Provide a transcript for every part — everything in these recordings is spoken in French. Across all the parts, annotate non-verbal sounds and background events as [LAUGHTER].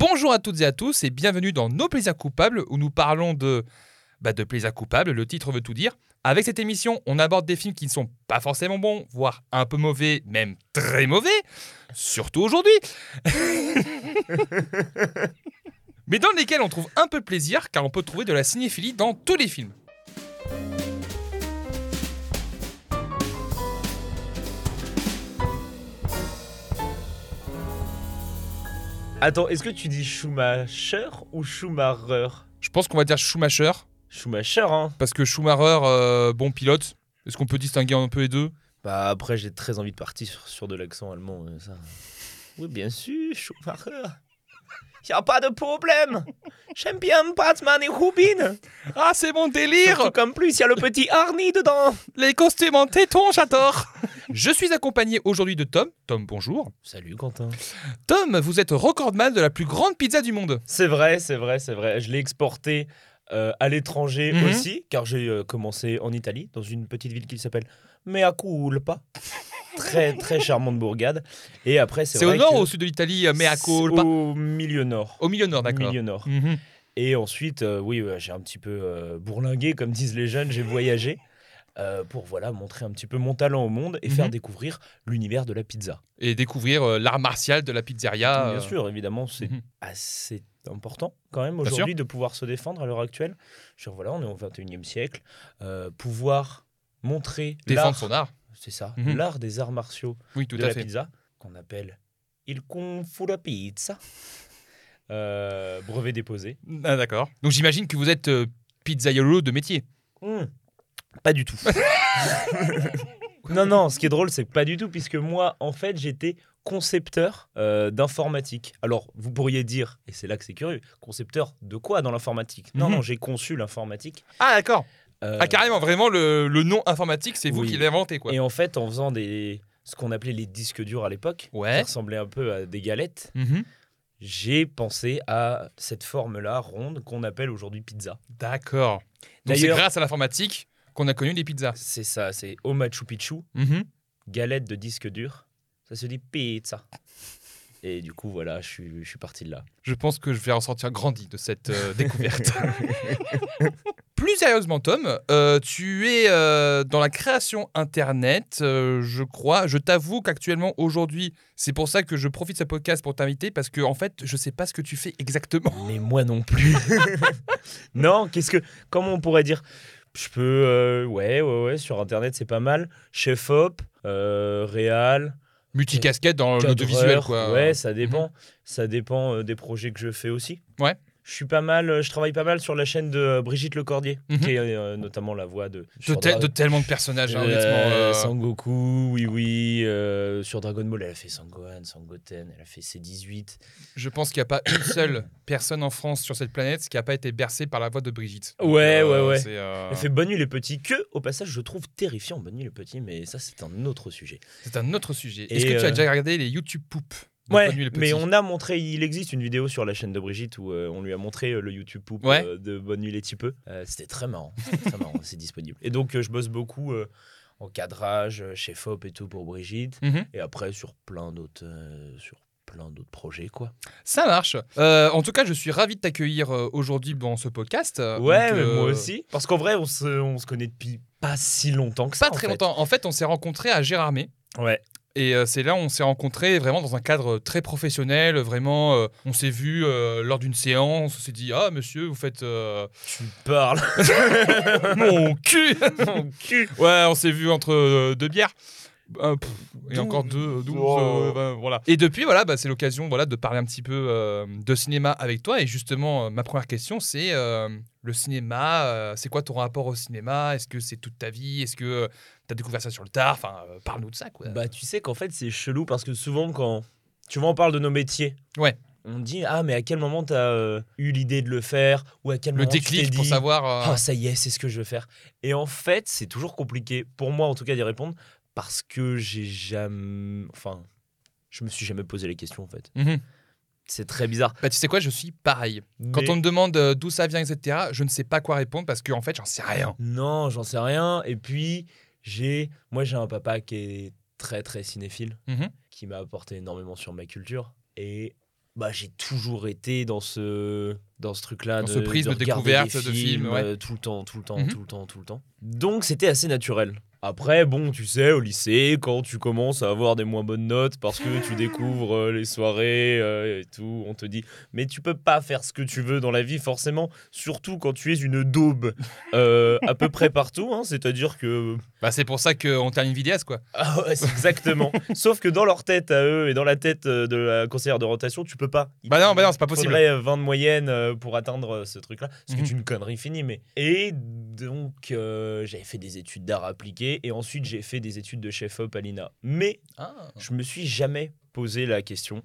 Bonjour à toutes et à tous et bienvenue dans Nos plaisirs coupables où nous parlons de, bah, de plaisirs coupables, le titre veut tout dire. Avec cette émission, on aborde des films qui ne sont pas forcément bons, voire un peu mauvais, même très mauvais, surtout aujourd'hui. [LAUGHS] Mais dans lesquels on trouve un peu de plaisir car on peut trouver de la cinéphilie dans tous les films. Attends, est-ce que tu dis Schumacher ou Schumacher? Je pense qu'on va dire Schumacher, Schumacher, hein parce que Schumacher, euh, bon pilote. Est-ce qu'on peut distinguer un peu les deux? Bah après, j'ai très envie de partir sur, sur de l'accent allemand, euh, ça. Oui, bien sûr, Schumacher. Y a pas de problème. J'aime bien Batman et Robin. Ah, c'est mon délire Surtout qu'en plus, il y a le petit Arnie dedans. Les costumes en téton, j'adore Je suis accompagné aujourd'hui de Tom. Tom, bonjour. Salut Quentin. Tom, vous êtes recordman de la plus grande pizza du monde. C'est vrai, c'est vrai, c'est vrai. Je l'ai exporté euh, à l'étranger Mhm. aussi, car j'ai euh, commencé en Italie, dans une petite ville qui s'appelle Mea Culpa. Très, très charmante bourgade. Et après, c'est au nord ou au sud de l'Italie, euh, Mea c'est culpa Au milieu nord. Au milieu nord, d'accord. Milieu nord. Mhm. Et ensuite, euh, oui, ouais, j'ai un petit peu euh, bourlingué, comme disent les jeunes, j'ai voyagé. euh, pour voilà montrer un petit peu mon talent au monde et Mhm. faire découvrir l'univers de la pizza. Et découvrir euh, l'art martial de la pizzeria. Bien sûr, évidemment, c'est mhm. assez important quand même aujourd'hui de pouvoir se défendre à l'heure actuelle. Je veux dire, voilà, on est au 21e siècle. pouvoir montrer Défendre son art. C'est ça, Mhm. l'art des arts martiaux Oui, tout de à la fait. pizza, qu'on appelle il kung fu la pizza. [LAUGHS] Euh, brevet déposé. Ah, d'accord. Donc j'imagine que vous êtes euh, pizzaiolo de métier. Hmm, Pas du tout. [LAUGHS] non, non, ce qui est drôle, c'est que pas du tout, puisque moi, en fait, j'étais concepteur euh, d'informatique. Alors, vous pourriez dire, et c'est là que c'est curieux, concepteur de quoi dans l'informatique? Non, Mhm. non, j'ai conçu l'informatique. Ah, d'accord. Euh, Ah, carrément, vraiment, le, le nom informatique, c'est vous oui. qui l'avez inventé, quoi. Et en fait, en faisant des ce qu'on appelait les disques durs à l'époque, Ouais. qui ressemblaient un peu à des galettes, Mhm. j'ai pensé à cette forme-là ronde qu'on appelle aujourd'hui pizza. D'accord. Donc c'est grâce à l'informatique qu'on a connu les pizzas. C'est ça, c'est au Machu Picchu, Mhm. galette de disque dur, ça se dit pizza. Et du coup, voilà, je suis, je suis parti de là. Je pense que je vais ressortir grandi de cette euh, [LAUGHS] découverte. Plus sérieusement, Tom, euh, tu es euh, dans la création Internet, je crois. Je t'avoue qu'actuellement, aujourd'hui, c'est pour ça que je profite de ce podcast pour t'inviter, parce que en fait, je sais pas ce que tu fais exactement. Mais moi non plus. [LAUGHS] non, qu'est-ce que. Comment on pourrait dire? Je peux. euh, ouais, ouais, ouais, sur Internet, c'est pas mal. Chef op, euh, réal. Multicasquette dans l'audiovisuel, quoi. Ouais, ça dépend. Ça dépend euh, des projets que je fais aussi. Ouais. Je suis pas mal, euh, je travaille pas mal sur la chaîne de euh, Brigitte Lecordier, Mhm. qui est euh, notamment la voix de. De, te- tellement de personnages, hein, euh, honnêtement. euh, Sangoku, oui, oui. euh, sur Dragon Ball, elle a fait Sangohan, Sangoten, elle a fait C18. Je pense qu'il n'y a pas une seule [COUGHS] personne en France sur cette planète qui n'a pas été bercée par la voix de Brigitte. Ouais, ouais, ouais. euh, Elle fait Bonne Nuit les Petits, que au passage je trouve terrifiant, Bonne Nuit les Petits, mais ça c'est un autre sujet. C'est un autre sujet. Et, Est-ce que tu as euh, déjà regardé les YouTube Poop Ouais, mais on a montré, il existe une vidéo sur la chaîne de Brigitte où euh, on lui a montré euh, le YouTube poop Ouais. euh, de Bonne Nuit les. Euh, C'était très marrant, c'était très marrant, [LAUGHS] c'est disponible. Et donc je bosse beaucoup en cadrage, chez FOP et tout pour Brigitte, Mhm. et après sur plein d'autres, sur plein d'autres projets quoi. Ça marche. Euh, en tout cas, je suis ravi de t'accueillir aujourd'hui dans ce podcast. Ouais, donc, euh, moi aussi, parce qu'en vrai on se, on se connaît depuis pas si longtemps que ça. Pas en très fait. longtemps. En fait, on s'est rencontrés à Gérardmer. Ouais. Et euh, c'est là où on s'est rencontrés vraiment dans un cadre très professionnel. Vraiment, euh, on s'est vu euh, lors d'une séance. On s'est dit Ah, monsieur, vous faites Tu parles. [LAUGHS] mon cul [LAUGHS] Mon cul. Ouais, on s'est vu entre deux bières. Euh, pff, et encore deux, douze, Oh. euh, vingt, voilà. Et depuis, voilà, bah, c'est l'occasion voilà, de parler un petit peu euh, de cinéma avec toi. Et justement, euh, ma première question, c'est euh, le cinéma. euh, c'est quoi ton rapport au cinéma? Est-ce que c'est toute ta vie? Est-ce que tu as découvert ça sur le tard? Enfin, euh, parle-nous de ça, quoi. Bah, tu sais qu'en fait, c'est chelou parce que souvent, quand tu vois, on parle de nos métiers, Ouais. on dit Ah, mais à quel moment t'as euh, eu l'idée de le faire? Ou à quel le moment tu t'es déclic pour savoir. euh, Ah, ça y est, c'est ce que je veux faire. Et en fait, c'est toujours compliqué, pour moi en tout cas, d'y répondre parce que j'ai jamais. Enfin, je me suis jamais posé les questions en fait. mhm. C'est très bizarre. Bah, tu sais quoi, je suis pareil. Quand on me demande euh, d'où ça vient, etc., je ne sais pas quoi répondre parce qu'en fait, j'en sais rien. Non, j'en sais rien. Et puis, j'ai. Moi, j'ai un papa qui est très, très cinéphile, Mhm. qui m'a apporté énormément sur ma culture. Et Bah, j'ai toujours été dans ce dans ce truc-là Dans de ce prisme de découverte des de films, ouais. euh, tout le temps, tout le temps, Mhm. tout le temps, tout le temps. Donc c'était assez naturel. Après, bon, tu sais, au lycée, quand tu commences à avoir des moins bonnes notes parce que tu découvres euh, les soirées euh, et tout, on te dit, mais tu peux pas faire ce que tu veux dans la vie, forcément, surtout quand tu es une daube euh, à peu près partout. hein, C'est-à-dire que Bah, c'est pour ça qu'on termine vidéaste, quoi. ah ouais, exactement. Sauf que dans leur tête à eux et dans la tête de la conseillère de rotation, tu peux pas. Il Bah non, bah non, c'est pas possible. faudrait euh, 20 de moyenne pour atteindre ce truc-là. Ce qui Mhm. est une connerie finie. Mais... Et donc, j'avais fait des études d'art appliqué et ensuite j'ai fait des études de chef-op à l'INA. Mais Ah. je me suis jamais posé la question.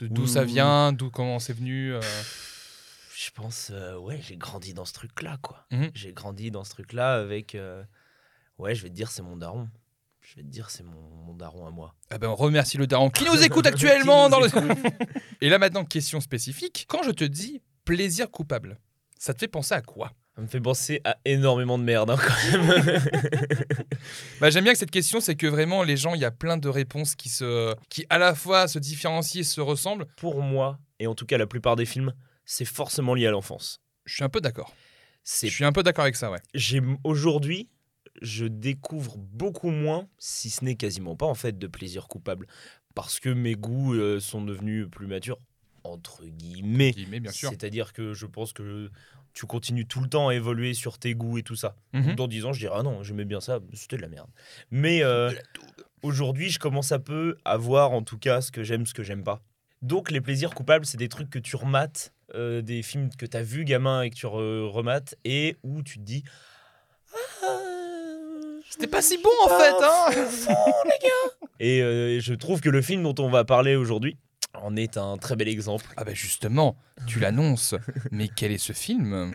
D'où ça vient, d'où comment c'est venu. euh. Je pense, euh, ouais, j'ai grandi dans ce truc-là, quoi. Mhm. J'ai grandi dans ce truc-là avec. euh, Ouais, je vais te dire, c'est mon daron. Je vais te dire, c'est mon, mon daron à moi. Ah ben, on remercie le daron qui nous [LAUGHS] écoute actuellement. Dans le... [LAUGHS] Et là maintenant, question spécifique. Quand je te dis plaisir coupable, ça te fait penser à quoi? Ça me fait penser à énormément de merde, hein, quand même. [LAUGHS] bah, J'aime bien que cette question, c'est que vraiment, les gens, il y a plein de réponses qui, se... qui à la fois se différencient et se ressemblent. Pour moi, et en tout cas la plupart des films, c'est forcément lié à l'enfance. Je suis un peu d'accord. Je suis un peu d'accord avec ça, ouais. j'ai aujourd'hui, je découvre beaucoup moins, si ce n'est quasiment pas en fait, de plaisir coupable, parce que mes goûts euh, sont devenus plus matures entre guillemets. Guillemets, bien sûr. C'est-à-dire que je pense que tu continues tout le temps à évoluer sur tes goûts et tout ça. Mhm. Dans 10 ans, je dirais ah non, j'aimais bien ça, c'était de la merde. Mais euh, aujourd'hui, je commence un peu à voir en tout cas ce que j'aime, ce que j'aime pas. Donc les plaisirs coupables, c'est des trucs que tu remates, euh, des films que tu as vus gamin et que tu re- remates, et où tu te dis Ah, C'était pas si bon en fait, hein Et euh, je trouve que le film dont on va parler aujourd'hui en est un très bel exemple. Ah bah justement, tu [LAUGHS] l'annonces. Mais quel est ce film?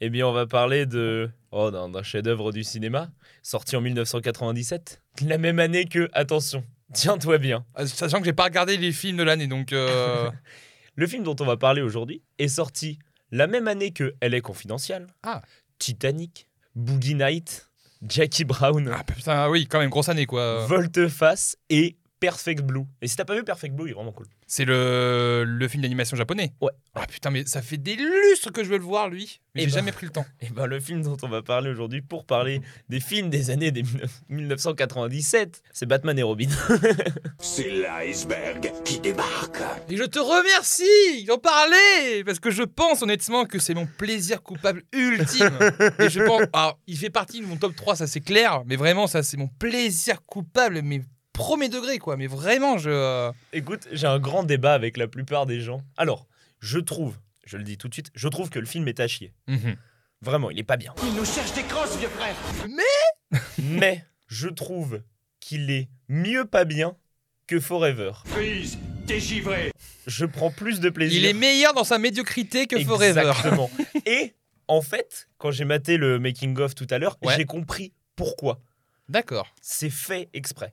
Eh bien, on va parler de oh, d'un chef-d'œuvre du cinéma, sorti en 1997, la même année que, attention, tiens-toi bien, Ah, Sachant que j'ai pas regardé les films de l'année, donc... euh, [LAUGHS] le film dont on va parler aujourd'hui est sorti la même année que Elle est confidentielle, Ah. Titanic, Boogie Night, Jackie Brown, Ah putain, oui, quand même, grosse année quoi. Volte-Face et Perfect Blue. Et si t'as pas vu Perfect Blue, il est vraiment cool. C'est le, le film d'animation japonais Ouais. Ah putain, mais ça fait des lustres que je veux le voir, lui. Mais Eh j'ai ben. jamais pris le temps. Et ben le film dont on va parler aujourd'hui pour parler des films des années des 1997, c'est Batman et Robin. [LAUGHS] C'est l'iceberg qui débarque. Et je te remercie d'en parler Parce que je pense honnêtement que c'est mon plaisir coupable ultime. Et je pense... Alors, il fait partie de mon top 3, ça c'est clair. Mais vraiment, ça c'est mon plaisir coupable, mais premier degré quoi. Mais vraiment, je... euh, Écoute, j'ai un grand débat avec la plupart des gens. Alors, je trouve, je le dis tout de suite, je trouve que le film est à chier. mhm. Vraiment, il est pas bien. Il nous cherche des crosses, vieux frère. Mais [LAUGHS] je trouve qu'il est mieux pas bien que Forever. Freeze, t'es givré. Je prends plus de plaisir. Il est meilleur dans sa médiocrité que Forever. Exactement. [LAUGHS] Et en fait, quand j'ai maté le making of tout à l'heure, Ouais. j'ai compris pourquoi. D'accord. C'est fait exprès.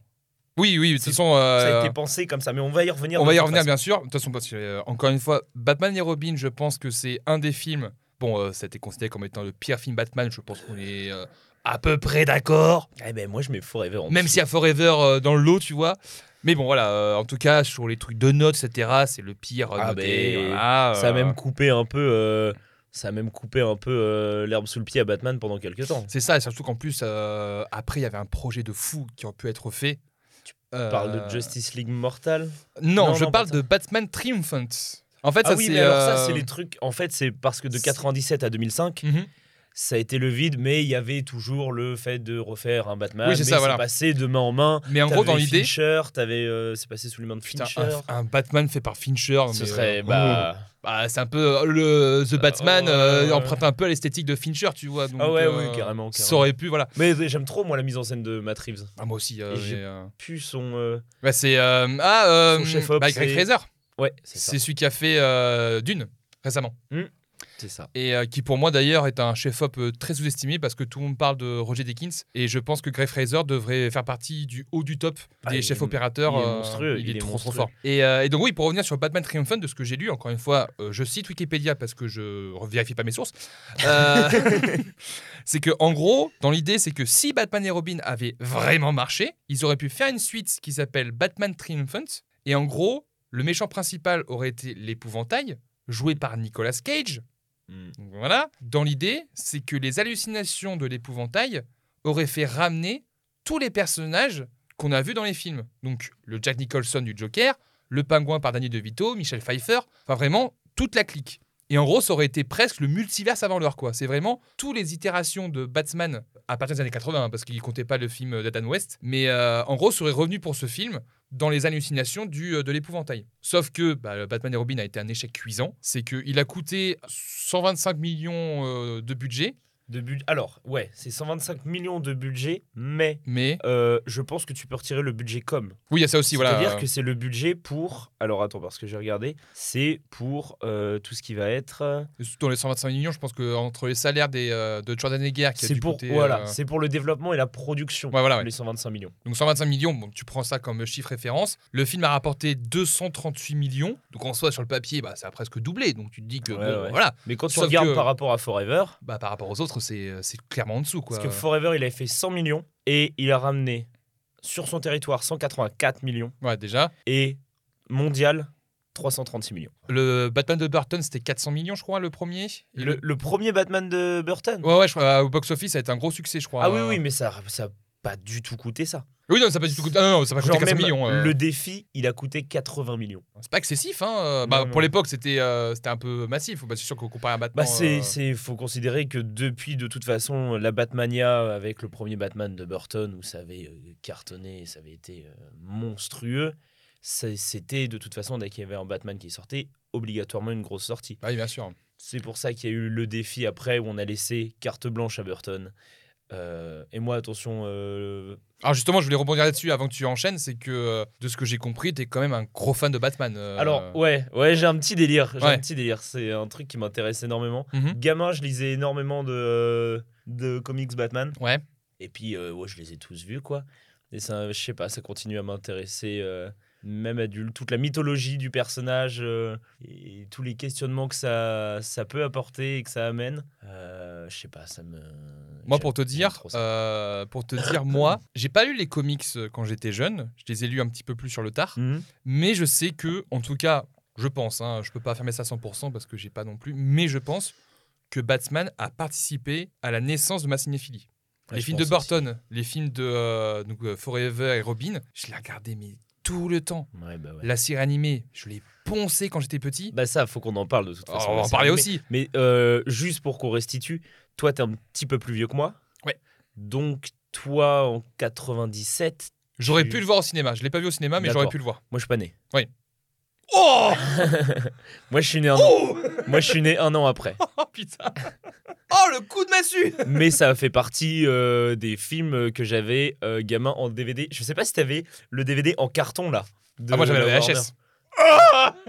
Oui, oui, de toute façon... Ça a euh, été pensé comme ça, mais on va y revenir. On va y revenir façon. bien sûr. De toute façon, parce que, euh, encore une fois, Batman et Robin, je pense que c'est un des films. Bon, euh, ça a été considéré comme étant le pire film Batman. Je pense qu'on est euh, à peu près d'accord. Eh ben moi je mets Forever en Même s'il y a Forever euh, dans le lot, tu vois. Mais bon, voilà. euh, en tout cas, sur les trucs de notes, etc., c'est le pire. euh, Ah, noté, ben, voilà, ça a euh, même coupé un peu euh, ça a même coupé un peu euh, l'herbe sous le pied à Batman pendant quelques temps. C'est ça, et surtout qu'en plus, euh, après, il y avait un projet de fou qui aurait pu être fait. Tu Tu parles de Justice League Mortal Non, Non, je non, parle de Batman Triumphant. En fait, Ah ça oui, c'est. mais alors ça euh, c'est les trucs en fait c'est parce que de 97 à 2005 mhm. Ça a été le vide mais il y avait toujours le fait de refaire un Batman Oui, c'est mais ça, voilà. passé de main en main. Mais en gros, dans l'idée, Fincher, t'avais euh, c'est passé sous les mains de putain, Fincher. un, un Batman fait par Fincher. Ce mais, serait euh, bah Bah, c'est un peu euh, le The Batman euh, emprunte un peu à l'esthétique de Fincher, tu vois. Donc, Ah ouais, oui, carrément, Ça aurait pu, voilà. mais j'aime trop moi la mise en scène de Matt Reeves. Ah, moi aussi. j'ai- Puis son bah, c'est ah Son chef-op, bah, Greg c'est- Fraser. ouais, c'est celui qui a fait Dune récemment. C'est ça. Et euh, qui pour moi d'ailleurs est un chef-op euh, très sous-estimé parce que tout le monde parle de Roger Deakins et je pense que Greg Fraser devrait faire partie du haut du top Ah, des chefs opérateurs. il est euh, monstrueux, il, il est, est trop trop fort. Et, euh, et donc oui, pour revenir sur Batman Triumphant, de ce que j'ai lu, encore une fois, euh, je cite Wikipédia parce que je vérifie pas mes sources. Euh, [LAUGHS] c'est que en gros, dans l'idée, c'est que si Batman et Robin avaient vraiment marché, ils auraient pu faire une suite qui s'appelle Batman Triumphant. Et en gros, le méchant principal aurait été l'épouvantail, joué par Nicolas Cage. Mm. Voilà. Dans l'idée, c'est que les hallucinations de l'épouvantail auraient fait ramener tous les personnages qu'on a vus dans les films. Donc le Jack Nicholson du Joker, le pingouin par Danny DeVito, Michel Pfeiffer, enfin vraiment toute la clique. Et en gros, ça aurait été presque le multiverse avant l'heure, quoi. C'est vraiment toutes les itérations de Batman à partir des années 80, hein, parce qu'il comptait pas le film d'Adam West. Mais euh, en gros, serait revenu pour ce film dans les hallucinations du, euh, de l'épouvantail. Sauf que bah, Batman et Robin a été un échec cuisant. C'est qu'il a coûté 125 millions euh, de budget, De bu- Alors, ouais, c'est 125 millions de budget, mais mais euh, je pense que tu peux retirer le budget com. oui, il y a ça aussi. Voilà. C'est-à-dire que c'est le budget pour. Alors attends, parce que j'ai regardé. C'est pour euh, tout ce qui va être. euh, Dans les 125 millions, je pense que entre les salaires des, euh, de Jordan Egger qui C'est pour, coûter, voilà, c'est pour le développement et la production. Ouais, voilà, ouais. Les 125 millions. Donc 125 millions, bon, tu prends ça comme chiffre référence. Le film a rapporté 238 millions. Donc en soi, sur le papier, bah, ça a presque doublé. Donc tu te dis que, Ouais, bon, ouais. voilà, Mais quand tu regardes que- par rapport à Forever, bah, par rapport aux autres, c'est c'est clairement en dessous. Quoi. parce que Forever, il avait fait 100 millions et il a ramené sur son territoire 184 millions Ouais, déjà. et mondial 336 millions. Le Batman de Burton, c'était 400 millions, je crois, le premier. Le, le premier Batman de Burton Ouais, ouais, je crois, au box-office, ça a été un gros succès, je crois. Ah oui, Euh, oui, mais ça ça pas du tout coûté ça. Oui, non, ça n'a pas du tout coûté. Ah, non, non, ça pas coûté 400 même millions. euh. le défi, il a coûté 80 millions. C'est pas excessif, hein. euh, bah, Non. Pour l'époque, c'était euh, c'était un peu massif. Bah, c'est sûr qu'on compare à Batman. Bah c'est c'est faut considérer que depuis de toute façon la Batmania avec le premier Batman de Burton où ça avait cartonné, ça avait été monstrueux, c'était de toute façon dès qu'il y avait un Batman qui sortait obligatoirement une grosse sortie. bah oui, bien sûr. C'est pour ça qu'il y a eu le défi après où on a laissé carte blanche à Burton. Euh, et moi attention euh, Alors justement, je voulais rebondir là-dessus avant que tu enchaînes, c'est que euh, de ce que j'ai compris, t'es quand même un gros fan de Batman. euh. alors ouais ouais j'ai un petit délire j'ai Ouais. un petit délire c'est un truc qui m'intéresse énormément. Mhm. Gamin je lisais énormément de de comics Batman. Ouais. Et puis, ouais, je les ai tous vus, quoi. Et ça, je sais pas, ça continue à m'intéresser, même adulte. Toute la mythologie du personnage euh, et tous les questionnements que ça, ça peut apporter et que ça amène. Euh, je sais pas, ça me. Moi, pour te dire, euh, pour te dire, moi, j'ai pas lu les comics euh, quand j'étais jeune. Je les ai lus un petit peu plus sur le tard. Mhm. Mais je sais que, en tout cas, je pense, hein, je peux pas affirmer ça à 100% parce que j'ai pas non plus, mais je pense que Batman a participé à la naissance de ma cinéphilie. Ouais, les films de. Burton, les films de Forever et Robin, je les regardais mais tout le temps. Ouais, bah ouais. La série animée, je l'ai poncé quand j'étais petit. Bah, ça, faut qu'on en parle de toute Oh, façon. on va en parler animée. aussi. Mais euh, juste pour qu'on restitue, toi, t'es un petit peu plus vieux que moi. Ouais. Donc, toi, en 97, J'aurais tu- pu le voir au cinéma. Je l'ai pas vu au cinéma, mais j'aurais pu le voir. moi, je suis pas né. [LAUGHS] Oh Moi, je suis né un an. Moi, je suis né un an après. [LAUGHS] Oh putain Oh le coup de massue mais ça a fait partie euh, des films que j'avais euh, gamin en DVD. Je sais pas si t'avais le DVD en carton là. de Ah moi j'avais la Warner. VHS.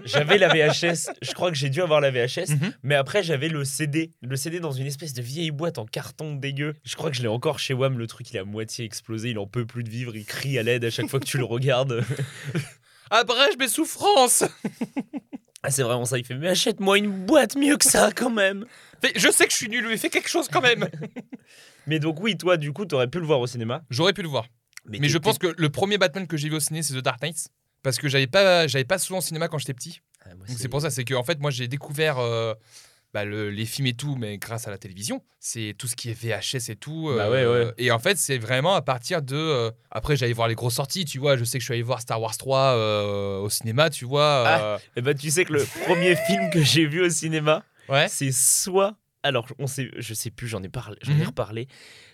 J'avais la VHS. Je crois que j'ai dû avoir la VHS. Mhm. Mais après j'avais le CD. Le CD dans une espèce de vieille boîte en carton dégueu. Je crois que je l'ai encore chez Wam. Le truc il est à moitié explosé. Il en peut plus de vivre. Il crie à l'aide à chaque fois que tu le regardes. [LAUGHS] Abrège mes souffrances [LAUGHS] Ah c'est vraiment ça. Il fait mais achète-moi une boîte mieux que ça quand même. Fais- Je sais que je suis nul, mais fais quelque chose quand même [LAUGHS] Mais donc oui toi du coup t'aurais pu le voir au cinéma. J'aurais pu le voir. Mais je pense que le premier Batman que j'ai vu au ciné, c'est The Dark Knight. Parce que j'avais pas, j'avais pas souvent au cinéma quand j'étais petit. Ah, c'est pour ça, c'est que en fait, moi j'ai découvert euh, bah, le- les films et tout, mais grâce à la télévision. C'est tout ce qui est VHS et tout. euh, Bah ouais, ouais. Et en fait, c'est vraiment à partir de. euh, après, j'allais voir les grosses sorties, tu vois. Je sais que je suis allé voir Star Wars 3 euh, au cinéma, tu vois. euh, Eh ben, tu sais que le premier film que j'ai vu au cinéma, ouais. c'est soit. Alors, on sait, je sais plus, j'en ai, parlé, j'en ai Mhm. reparlé.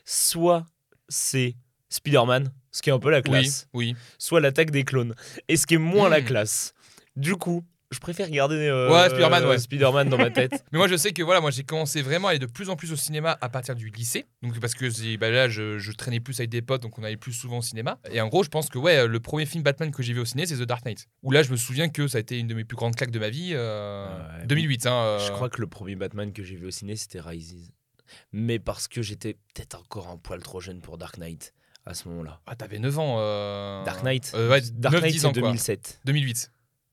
Soit c'est Spider-Man, ce qui est un peu la Oui, classe. oui. Soit l'attaque des clones. Et ce qui est moins la Mhm. classe. Du coup, je préfère garder euh, Ouais, Spider-Man, euh, ouais. Spider-Man dans ma tête. [LAUGHS] Mais moi, je sais que voilà, moi j'ai commencé vraiment à aller de plus en plus au cinéma à partir du lycée. Donc parce que bah, là, je, je traînais plus avec des potes, donc on allait plus souvent au cinéma. Et en gros, je pense que ouais, le premier film Batman que j'ai vu au ciné, c'est The Dark Knight. Où là, je me souviens que ça a été une de mes plus grandes claques de ma vie. euh, Ouais. 2008. Hein, euh, Je crois que le premier Batman que j'ai vu au ciné, c'était Rises. Mais parce que j'étais peut-être encore un poil trop jeune pour Dark Knight à ce moment-là. Ah, t'avais 9 ans. euh, Dark Knight euh, ouais, Dark 9, Knight, 10 c'est ans, quoi. 2007. 2008.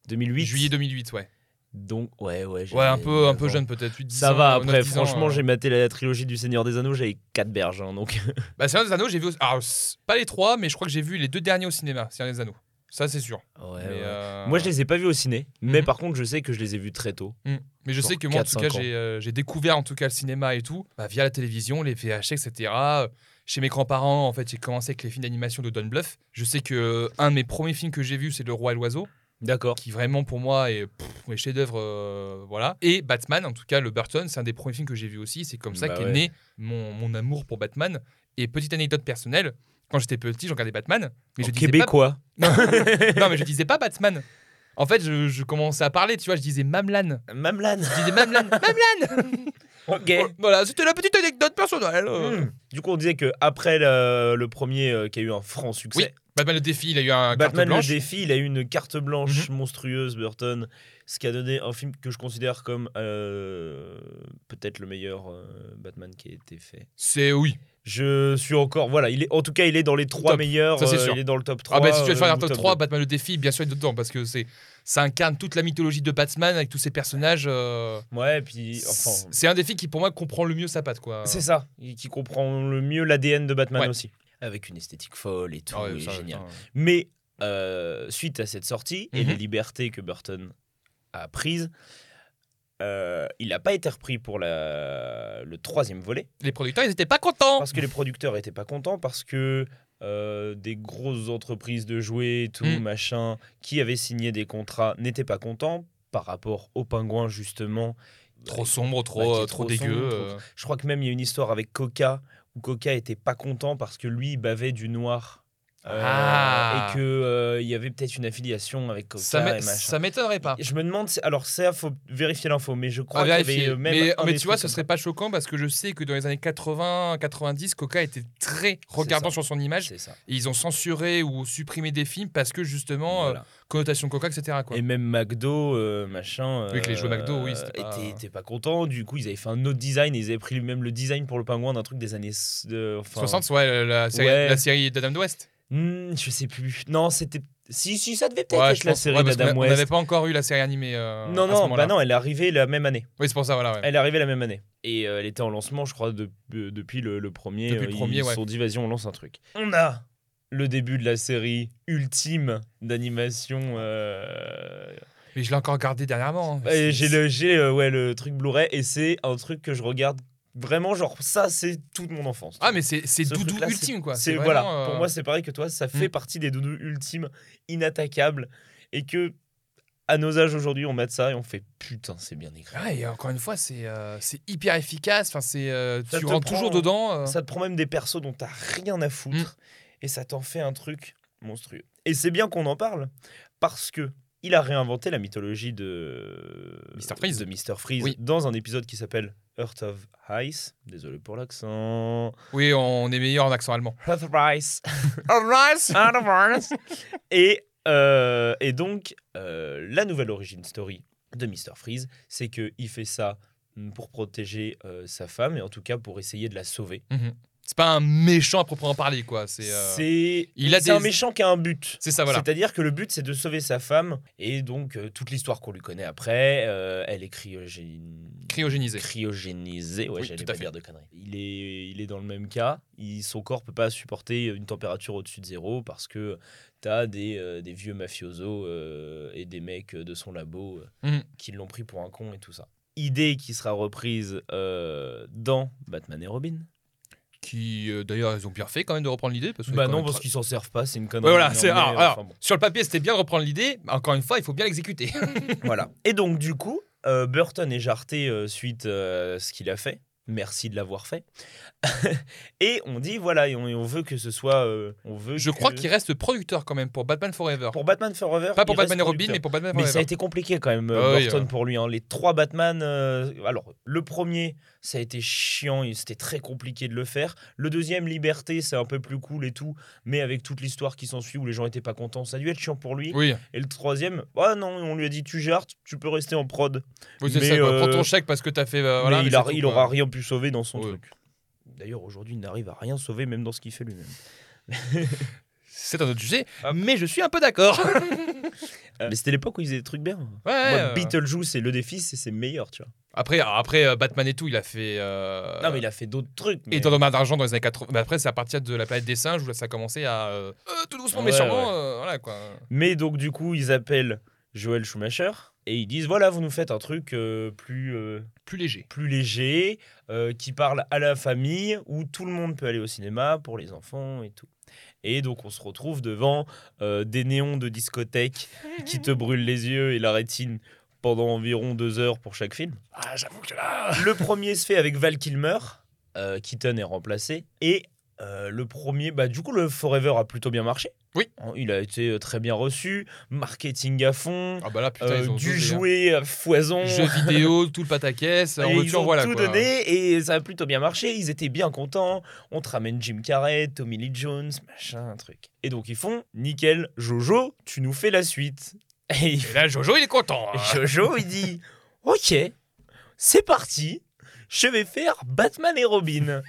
2008 Juillet 2008, ouais. Donc, ouais, ouais. Ouais, un peu, un 9 peu jeune peut-être. 8, 10 Ça ans, va, après, 9, 10 ans, franchement, euh. j'ai maté la trilogie du Seigneur des Anneaux, j'avais 4 berges, hein, donc... [LAUGHS] Bah, Seigneur des Anneaux, j'ai vu. Alors, pas les trois, mais je crois que j'ai vu les deux derniers au cinéma, Seigneur des Anneaux. Ça, c'est sûr. Ouais, ouais. euh, Moi, je les ai pas vus au ciné, mais Mhm. par contre, je sais que je les ai vus très tôt. Mm. Mais je sais que moi, en tout 4-5 cas, j'ai euh, j'ai découvert en tout cas le cinéma et tout bah, via la télévision, les VHS, etc. Chez mes grands-parents, en fait, j'ai commencé avec les films d'animation de Don Bluth. Je sais que euh, un de mes premiers films que j'ai vu, c'est Le Roi et l'Oiseau, D'accord. qui vraiment pour moi est pff, un chef-d'œuvre, euh, voilà. Et Batman, en tout cas, le Burton, c'est un des premiers films que j'ai vu aussi. C'est comme ça Bah qu'est ouais. né mon, mon amour pour Batman. Et petite anecdote personnelle, quand j'étais petit, je regardais Batman, mais En je disais pas québécois. [LAUGHS] non, mais je disais pas Batman. En fait, je, je commençais à parler, tu vois, je disais Mamlan. Mamlan. Je disais Mamlan. [LAUGHS] Mamlan Ok. Voilà, c'était la petite anecdote personnelle. Hmm. Du coup, on disait que après le, le premier euh, qui a eu un franc succès, Oui, Batman le défi, il a eu un Batman carte blanche. le défi, il a eu une carte blanche Mhm. monstrueuse, Burton, ce qui a donné un film que je considère comme euh, peut-être le meilleur euh, Batman qui a été fait. C'est oui. Je suis encore, voilà, il est, en tout cas, il est dans les trois Top. meilleurs. Ça, c'est euh, sûr. il est dans le top 3. Ah bah si tu veux faire un top top 3, 2. Batman le défi, bien sûr, il est dedans parce que c'est ça incarne toute la mythologie de Batman avec tous ses personnages. Ouais, puis enfin, C'est un défi qui pour moi comprend le mieux sa patte quoi. c'est ça, qui comprend le mieux l'ADN de Batman Ouais. aussi, avec une esthétique folle et tout, et ça, génial. Mais euh, suite à cette sortie et Mhm. les libertés que Burton a prises, euh, il n'a pas été repris pour la- le troisième volet Les producteurs, ils étaient pas contents. parce que les producteurs étaient pas contents parce que euh, des grosses entreprises de jouets, tout Mm. machin, qui avaient signé des contrats n'étaient pas contents par rapport au pingouin justement. Trop sombre, trop, trop, trop dégueu. sombre. Je crois que même il y a une histoire avec Coca Coca était pas content parce que lui il bavait du noir. Euh, Ah. et que euh, il y avait peut-être une affiliation avec Coca Ça et m'étonnerait pas. Je me demande, si- alors ça faut vérifier l'info, mais je crois À qu'il y avait euh, même mais tu vois, ce serait pas choquant parce que je sais que dans les années 80-90, Coca était très regardant sur son image. C'est ça. Et ils ont censuré ou supprimé des films parce que justement, euh, connotation Coca, etc. Quoi. Et même McDo, euh, machin. Oui, que les jouets euh, McDo, oui, c'était pas- pas contents. Du coup, ils avaient fait un autre design. Ils avaient pris même le design pour le pingouin d'un truc des années enfin, 60, ouais, la série, Ouais. la série d'Adam West. Hmm, je sais plus. Non, c'était. Si, si, ça devait peut-être Ouais, être je la pense. série ouais, d'Adam West. n'avait pas encore eu la série animée. euh, Non, à ce non, bah non, elle est arrivée la même année. Oui, c'est pour ça, voilà. ouais. Elle est arrivée la même année. Et euh, elle était en lancement, je crois, de- de- depuis le, le premier. Depuis le Euh, premier, ils ouais. se sont dit, vas-y, on lance un truc. On a le début de la série ultime d'animation. euh, Mais je l'ai encore regardé dernièrement. hein. J'ai le, j'ai, euh, ouais, le truc Blu-ray et c'est un truc que je regarde vraiment, genre, ça, c'est toute mon enfance. Ah, mais c'est Ce doudou ultime, quoi. C'est voilà. euh, Pour moi, c'est pareil que toi. Ça fait Mm. partie des doudous ultimes, inattaquables, et que à nos âges aujourd'hui, on met ça et on fait putain, c'est bien écrit. Ouais, et encore une fois, c'est euh, hyper efficace. Enfin, c'est euh, tu rentres prend- toujours dedans. euh. Ça te prend même des persos dont t'as rien à foutre, Mm. et ça t'en fait un truc monstrueux. Et c'est bien qu'on en parle parce que il a réinventé la mythologie de Mr. Freeze. de Mr. Freeze Oui. dans un épisode qui s'appelle Earth of Ice. Désolé pour l'accent. Oui, on est meilleur en accent allemand. Earth of Ice. [LAUGHS] et, euh, et donc, euh, la nouvelle origin story de Mr. Freeze, c'est qu'il fait ça pour protéger euh, sa femme, et en tout cas pour essayer de la sauver. Mhm. C'est pas un méchant à proprement parler, quoi. C'est euh, il a un méchant qui a un but. c'est ça, voilà. C'est-à-dire que le but, c'est de sauver sa femme, et donc euh, toute l'histoire qu'on lui connaît après, euh, elle est cryogén- Cryogénisé. cryogénisée. Ouais, Oui, j'allais à pas dire de conneries. Il est, il est dans le même cas. Il, son corps peut pas supporter une température au-dessus de zéro parce que t'as des, des vieux mafiosos et des mecs de son labo Mhm. qui l'ont pris pour un con et tout ça. Idée qui sera reprise dans Batman et Robin. Qui, euh, d'ailleurs, ils ont bien fait quand même de reprendre l'idée. Parce que Bah non, même parce qu'ils s'en servent pas, c'est une connerie. voilà, c'est alors, alors, enfin bon. sur le papier, c'était bien de reprendre l'idée. mais Encore une fois, il faut bien l'exécuter. [LAUGHS] [LAUGHS] Voilà. Et donc, du coup, euh, Burton est jarté euh, suite à ce qu'il a fait. Merci de l'avoir fait. [LAUGHS] et on dit, voilà, et on, et on veut que ce soit. euh, on veut Je que- crois qu'il reste producteur quand même pour Batman Forever. Pour Batman Forever. Pas pour Batman et Robin, mais pour Batman Mais Forever. ça a été compliqué quand même, Ah oui, Burton, euh. pour lui. hein. Les trois Batman. euh, alors, le premier, ça a été chiant, c'était très compliqué de le faire. Le deuxième, Liberté, c'est un peu plus cool et tout, mais avec toute l'histoire qui s'ensuit où les gens étaient pas contents, ça a dû être chiant pour lui. Oui, Et le troisième, ah non, on lui a dit tu gères, tu peux rester en prod. oui c'est Mais, ça. euh, Prends ton chèque parce que t'as fait. voilà, mais mais il, a- tout, il aura rien pu sauver dans son Ouais. truc. D'ailleurs, aujourd'hui, il n'arrive à rien sauver, même dans ce qu'il fait lui-même. [LAUGHS] C'est un autre sujet, mais je suis un peu d'accord. [LAUGHS] Mais c'était l'époque où ils faisaient des trucs bien. Ouais, Moi, euh, Beetlejuice et Le Défi, c'est c'est meilleur, tu vois. Après, après euh, Batman et tout, il a fait. euh, Non, mais il a fait d'autres trucs. Et mais- dans Dommage d'argent dans les années 80. Mais après, c'est à partir de la planète des singes où ça a commencé à. euh, euh, tout doucement, mais sûrement. ouais. euh, voilà quoi. Mais donc, du coup, ils appellent Joel Schumacher et ils disent voilà, vous nous faites un truc euh, plus, euh, Plus léger. plus léger, euh, qui parle à la famille, où tout le monde peut aller au cinéma pour les enfants et tout. Et donc, on se retrouve devant euh, des néons de discothèque [LAUGHS] qui te brûlent les yeux et la rétine pendant environ deux heures pour chaque film. Ah, j'avoue que là. Le premier se fait avec Val Kilmer, euh, Keaton est remplacé, et euh, le premier, bah du coup le Forever a plutôt bien marché. Oui. Il a été euh, très bien reçu, marketing à fond, Ah bah là, putain, euh, ils ont du hein. jouet à foison. Jeux vidéo, [LAUGHS] tout le pataquès, en veux ils ont voilà tout quoi. donné et ça a plutôt bien marché. Ils étaient bien contents. On te ramène Jim Carrey, Tommy Lee Jones, machin, un truc. Et donc ils font nickel, Jojo, tu nous fais la suite. [LAUGHS] Et là, Jojo, il est content. Et hein. Jojo, il dit [LAUGHS] Ok, c'est parti, je vais faire Batman et Robin.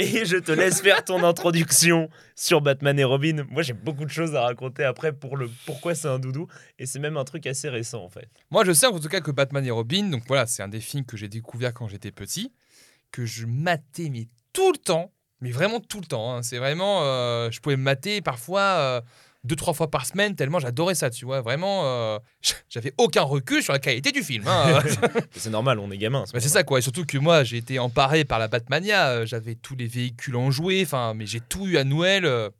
Et je te laisse faire ton introduction sur Batman et Robin. Moi, j'ai beaucoup de choses à raconter après pour le pourquoi c'est un doudou. Et c'est même un truc assez récent, en fait. Moi, je sais en tout cas que Batman et Robin, donc voilà, c'est un des films que j'ai découvert quand j'étais petit, que je matais mais tout le temps, mais vraiment tout le temps. hein. C'est vraiment, euh, je pouvais mater parfois euh, deux trois fois par semaine tellement j'adorais ça, tu vois. Vraiment, euh, [LAUGHS] j'avais aucun recul sur la qualité du film. hein. [LAUGHS] C'est normal, on est gamin. Bah, c'est ça quoi, et surtout que moi j'ai été emparé par la Batmania, euh, j'avais tous les véhicules en jouets, enfin, mais j'ai tout eu à Noël. euh.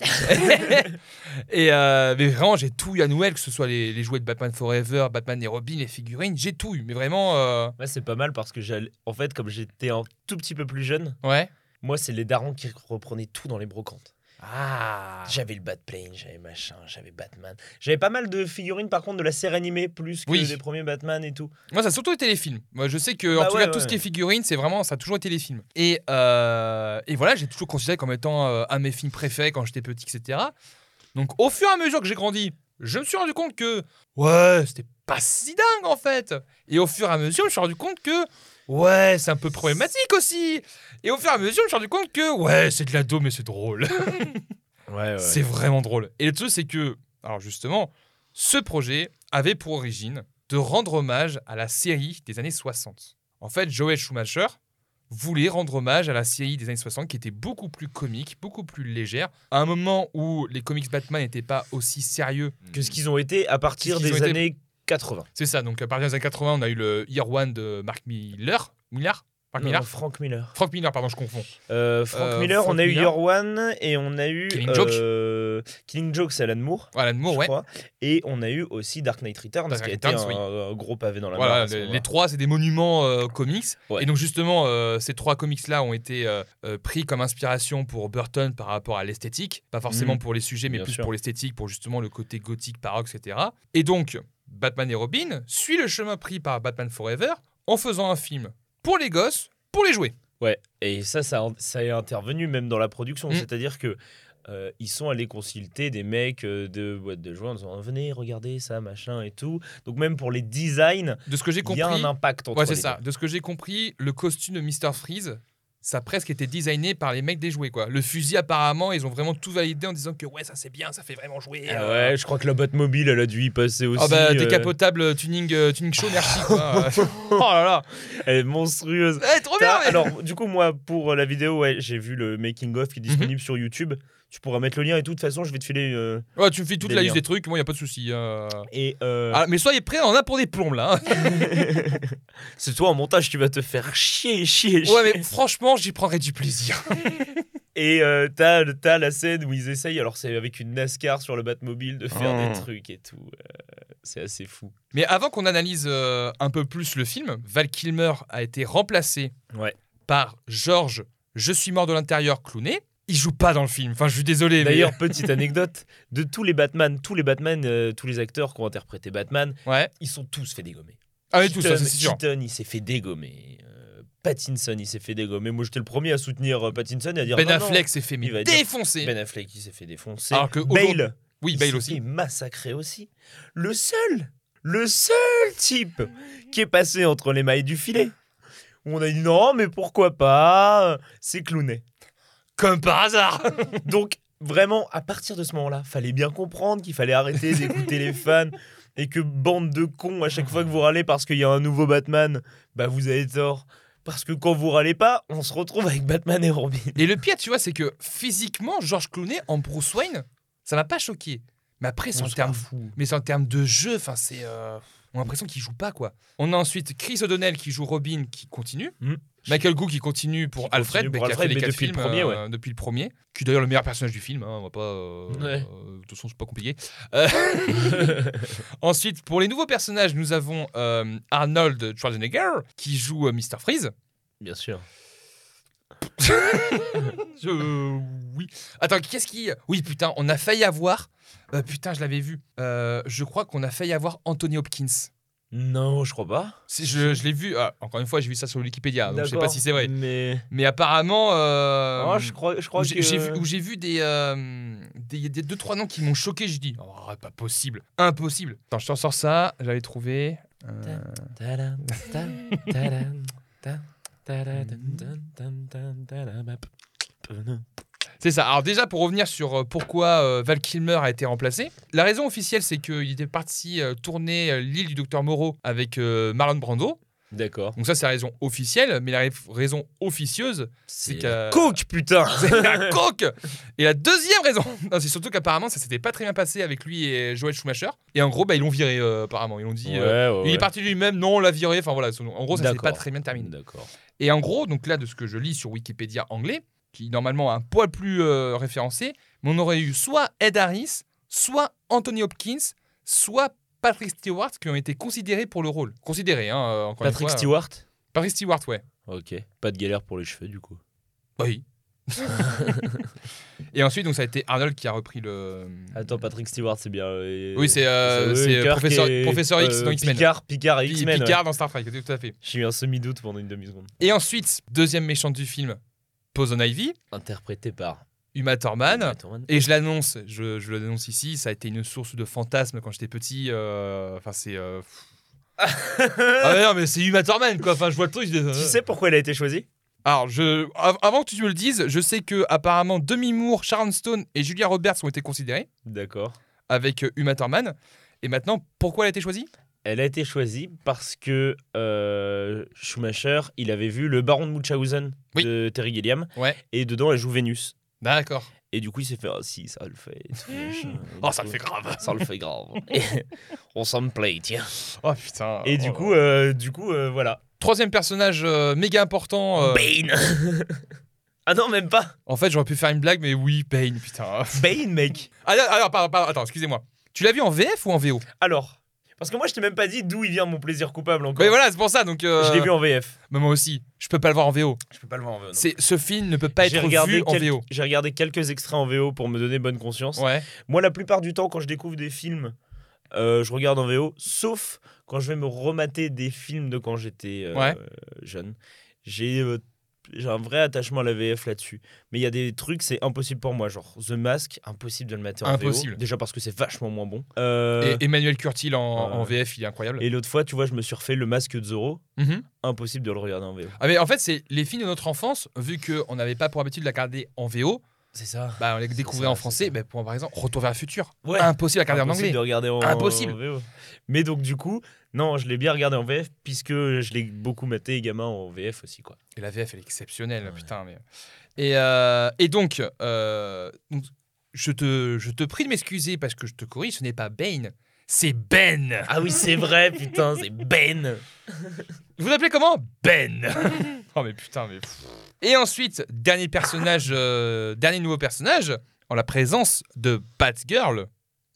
[LAUGHS] et euh, mais vraiment j'ai tout eu à Noël, que ce soit les, les jouets de Batman Forever, Batman et Robin, les figurines, j'ai tout eu, mais vraiment, euh, Moi, c'est pas mal parce que, en fait, comme j'étais un tout petit peu plus jeune, ouais. moi, c'est les darons qui reprenaient tout dans les brocantes. Ah. J'avais le Batplane, j'avais machin, j'avais Batman. J'avais pas mal de figurines par contre de la série animée plus que Oui. des premiers Batman et tout. Moi, ça a surtout été les films. Moi, je sais que, en Bah tout ouais, cas, tout ouais. ce qui est figurines, c'est vraiment, ça a toujours été les films. Et, euh, et voilà, j'ai toujours considéré comme étant euh, un de mes films préférés quand j'étais petit, etc. Donc, au fur et à mesure que j'ai grandi, je me suis rendu compte que, ouais, c'était pas si dingue en fait. Et au fur et à mesure, je me suis rendu compte que, ouais, c'est un peu problématique aussi. Et au fur et à mesure, je me suis rendu compte que, ouais, c'est de l'ado, mais c'est drôle. Ouais, [LAUGHS] C'est vraiment drôle. Et le truc, c'est que, alors justement, ce projet avait pour origine de rendre hommage à la série des années 60. En fait, Joel Schumacher voulait rendre hommage à la série des années 60 qui était beaucoup plus comique, beaucoup plus légère, à un moment où les comics Batman n'étaient pas aussi sérieux. Que ce qu'ils ont été à partir des été années 80. C'est ça, donc à partir des années 80, on a eu le Year One de Mark Miller. Miller Mark Miller Frank Miller. Frank Miller, pardon, je confonds. Euh, Frank Euh, Miller, Frank on a eu. Your One et on a eu Killing Joke. euh, Killing Joke, c'est Alan Moore. Voilà, Moore, ouais. crois. Et on a eu aussi Dark Knight Returns, Dark qui a Knight été Returns, un, un gros pavé dans la Voilà, mare les, trois, c'est des monuments euh, comics. Ouais. Et donc, justement, ces trois comics-là ont été pris comme inspiration pour Burton par rapport à l'esthétique. Pas forcément Mhm. pour les sujets, mais Bien plus sûr. pour l'esthétique, pour justement le côté gothique, baroque, etc. Et donc, Batman et Robin suit le chemin pris par Batman Forever en faisant un film pour les gosses, pour les jouer. Ouais, et ça, ça, ça est intervenu même dans la production. Mm. C'est-à-dire que euh, ils sont allés consulter des mecs euh, de boîtes de jouets en disant venez, regardez ça, machin et tout. Donc même pour les designs, De ce que j'ai il y a compris, un impact entre ouais, c'est ça. De ce que j'ai compris, le costume de Mr. Freeze, ça a presque été designé par les mecs des jouets, quoi. Le fusil, apparemment, ils ont vraiment tout validé en disant que ouais, ça c'est bien, ça fait vraiment jouer. Ah euh, ouais, je crois que la Batmobile, elle a dû y passer aussi. Ah bah euh, décapotable tuning, euh, tuning show, merci [LAUGHS] quoi. oh là là. elle est monstrueuse. Eh, trop bien. Mais- Alors, du coup, moi, pour la vidéo, ouais, j'ai vu le making-of qui est disponible sur YouTube. Tu pourras mettre le lien et tout. De toute façon, je vais te filer. euh, Ouais, tu me fais toute la liens. liste des trucs, moi y a pas de souci. euh. Et euh, Ah, mais soyez prêts, on en a pour des plombs là. hein. [LAUGHS] c'est toi en montage, tu vas te faire chier, chier, chier. ouais, mais franchement, j'y prendrais du plaisir. [LAUGHS] Et euh, t'as, t'as la scène où ils essayent, alors c'est avec une NASCAR sur le Batmobile, de faire Oh. des trucs et tout. euh, c'est assez fou. mais avant qu'on analyse euh, un peu plus le film, Val Kilmer a été remplacé Ouais. par George Je suis mort de l'intérieur Clooney. Il joue pas dans le film. Enfin, je suis désolé. mais- D'ailleurs, petite anecdote, de tous les Batman, tous les Batman, euh, tous les acteurs qui ont interprété Batman, ouais. ils sont tous fait dégommer. Ah, oui, tout ça, Keaton- c'est sûr. Keaton, il s'est fait dégommer. Euh, Pattinson, il s'est fait dégommer. Moi, j'étais le premier à soutenir euh, Pattinson et à dire Ben non. Affleck s'est fait mais dire- défoncer. Ben Affleck, il s'est fait défoncer. Alors que Bale, oui, il Bale aussi. fait massacrer aussi. Le seul, le seul type qui est passé entre les mailles du filet. Où on a dit non, mais pourquoi pas C'est Clooney. Comme par hasard. [LAUGHS] Donc, vraiment, à partir de ce moment-là, fallait bien comprendre qu'il fallait arrêter d'écouter les fans. et que bande de cons, à chaque fois que vous râlez parce qu'il y a un nouveau Batman, bah vous avez tort. Parce que quand vous râlez pas, on se retrouve avec Batman et Robin. Et le pire, tu vois, c'est que physiquement, George Clooney en Bruce Wayne, ça m'a pas choqué. Mais après, c'est On en termes fout. Mais c'est en termes de jeu, enfin c'est, euh, on a l'impression qu'il joue pas quoi. On a ensuite Chris O'Donnell qui joue Robin qui continue, Hmm. Michael Gou qui continue pour Qui Alfred, continue mais pour qui a Alfred, fait les mais depuis le films premier, euh, depuis le premier, qui est d'ailleurs le meilleur personnage du film. hein, on va pas, euh, Ouais. euh, de toute façon c'est pas compliqué. [LAUGHS] Ensuite pour les nouveaux personnages, nous avons Arnold Schwarzenegger qui joue Mr Freeze. Bien sûr. [LAUGHS] Je... Oui. Attends, qu'est-ce qui. Oui, putain, on a failli avoir. putain, je l'avais vu. Je crois qu'on a failli avoir Anthony Hopkins. Non, je crois pas. Si, je je l'ai vu. ah, encore une fois, j'ai vu ça sur Wikipédia, donc je sais pas si c'est vrai. Mais. Mais apparemment. euh, Oh, je crois, je crois où que. j'ai j'ai vu, où j'ai vu des, euh, des, des deux trois noms qui m'ont choqué. Je dis, oh, pas possible, impossible. Attends, je t'en sors ça. J'avais trouvé. euh, c'est ça. Alors déjà, pour revenir sur euh, pourquoi euh, Val Kilmer a été remplacé, la raison officielle, c'est qu'il était parti euh, tourner l'île du docteur Moreau avec Marlon Brando. D'accord. Donc ça, c'est la raison officielle, mais la raison officieuse, c'est qu'à... Coke, putain [LAUGHS] C'est la [LAUGHS] coke Et la deuxième raison, c'est surtout qu'apparemment, ça s'était pas très bien passé avec lui et Joel Schumacher. Et en gros, bah, ils l'ont viré, apparemment. Ils l'ont dit... Il est parti lui-même, non, on l'a viré. Enfin voilà, en gros, ça s'est pas très bien terminé. D'accord. Et en gros, donc là, de ce que je lis sur Wikipédia anglais, qui normalement a un poil plus euh, référencé, mais on aurait eu soit Ed Harris, soit Anthony Hopkins, soit Patrick Stewart qui ont été considérés pour le rôle. Considérés, hein, euh, encore une Patrick fois. Stewart Patrick Stewart, ouais. Ok. Pas de galère pour les cheveux, du coup. Oui. [LAUGHS] [LAUGHS] Et ensuite, donc ça a été Arnold qui a repris le. Attends, Patrick Stewart, c'est bien. euh, Oui, c'est euh, professeur, X euh, dans X-Men. Picard, Picard X-Men. ouais. Picard dans Star Trek, tout à fait. J'ai eu un semi-doute pendant une demi-seconde. Et ensuite, deuxième méchante du film, Poison Ivy, Interprété par. Uma Thurman. Uma Thurman. Et je l'annonce, je, je l'annonce ici, ça a été une source de fantasmes quand j'étais petit. euh, Enfin, c'est. euh, [LAUGHS] ah ouais, non, mais c'est Uma Thurman, quoi. Enfin, je vois le truc. je dis, euh. Tu sais pourquoi elle a été choisie Alors, je, av- avant que tu me le dises, je sais que apparemment Demi Moore, Sharon Stone et Julia Roberts ont été considérés D'accord. avec Uma Thurman. Et maintenant, pourquoi elle a été choisie? Elle a été choisie parce que euh, Schumacher, il avait vu le Baron de Munchausen Oui. de Terry Gilliam. Ouais. Et dedans, elle joue Vénus. D'accord. Et du coup, il s'est fait, ah si, ça le fait. [LAUGHS] Oh, ça le fait grave. [LAUGHS] Ça le fait grave. Et [LAUGHS] on s'en plaît, tiens. Oh putain. Et du Oh. coup, euh, du coup, euh, voilà. Troisième personnage euh, méga important. euh, Bane. ah non, même pas. En fait, j'aurais pu faire une blague, mais oui, Bane, putain. Bane, mec. Ah, non, alors, pardon, pardon, attends, excusez-moi. Tu l'as vu en VF ou en VO Alors, parce que moi, je t'ai même pas dit d'où il vient mon plaisir coupable encore. Mais voilà, c'est pour ça. Donc, euh, Je l'ai vu en VF. mais moi aussi, je peux pas le voir en VO. Je peux pas le voir en VO. C'est ce film ne peut pas être regardé vu en VO. J'ai regardé quelques extraits en VO pour me donner bonne conscience. Ouais. Moi, la plupart du temps, quand je découvre des films, euh, je regarde en VO, sauf quand je vais me remater des films de quand j'étais euh, Ouais. jeune. J'ai j'ai un vrai attachement à la VF là-dessus. Mais il y a des trucs, c'est impossible pour moi. Genre The Mask, impossible de le mater en Impossible. VO. Déjà parce que c'est vachement moins bon. Euh, Et Emmanuel Curtil en. VF, il est incroyable. et l'autre fois, tu vois, je me suis refait le masque de Zorro. Mhm. Impossible de le regarder en VO. Ah mais en fait, c'est les films de notre enfance, vu qu'on n'avait pas pour habitude de la regarder en VO, C'est ça. bah, on les découvrait ça, en français. ça. Bah, pour par exemple, Retour vers le futur. Ouais. Impossible à regarder en anglais. de regarder en, Impossible. en VO. Mais donc, du coup, non, je l'ai bien regardé en VF puisque je l'ai beaucoup maté gamin en VF aussi, quoi. Et la VF, elle est exceptionnelle, Ouais. putain. Mais... Et, euh, et donc, euh, donc, je, te, je te prie de m'excuser parce que je te corrige, ce n'est pas Bane, c'est Ben. Ah oui, c'est vrai, putain, c'est Ben. Vous l'appelez comment? Ben. [LAUGHS] oh mais putain, mais. Et ensuite, dernier personnage, euh, dernier nouveau personnage, en la présence de Batgirl,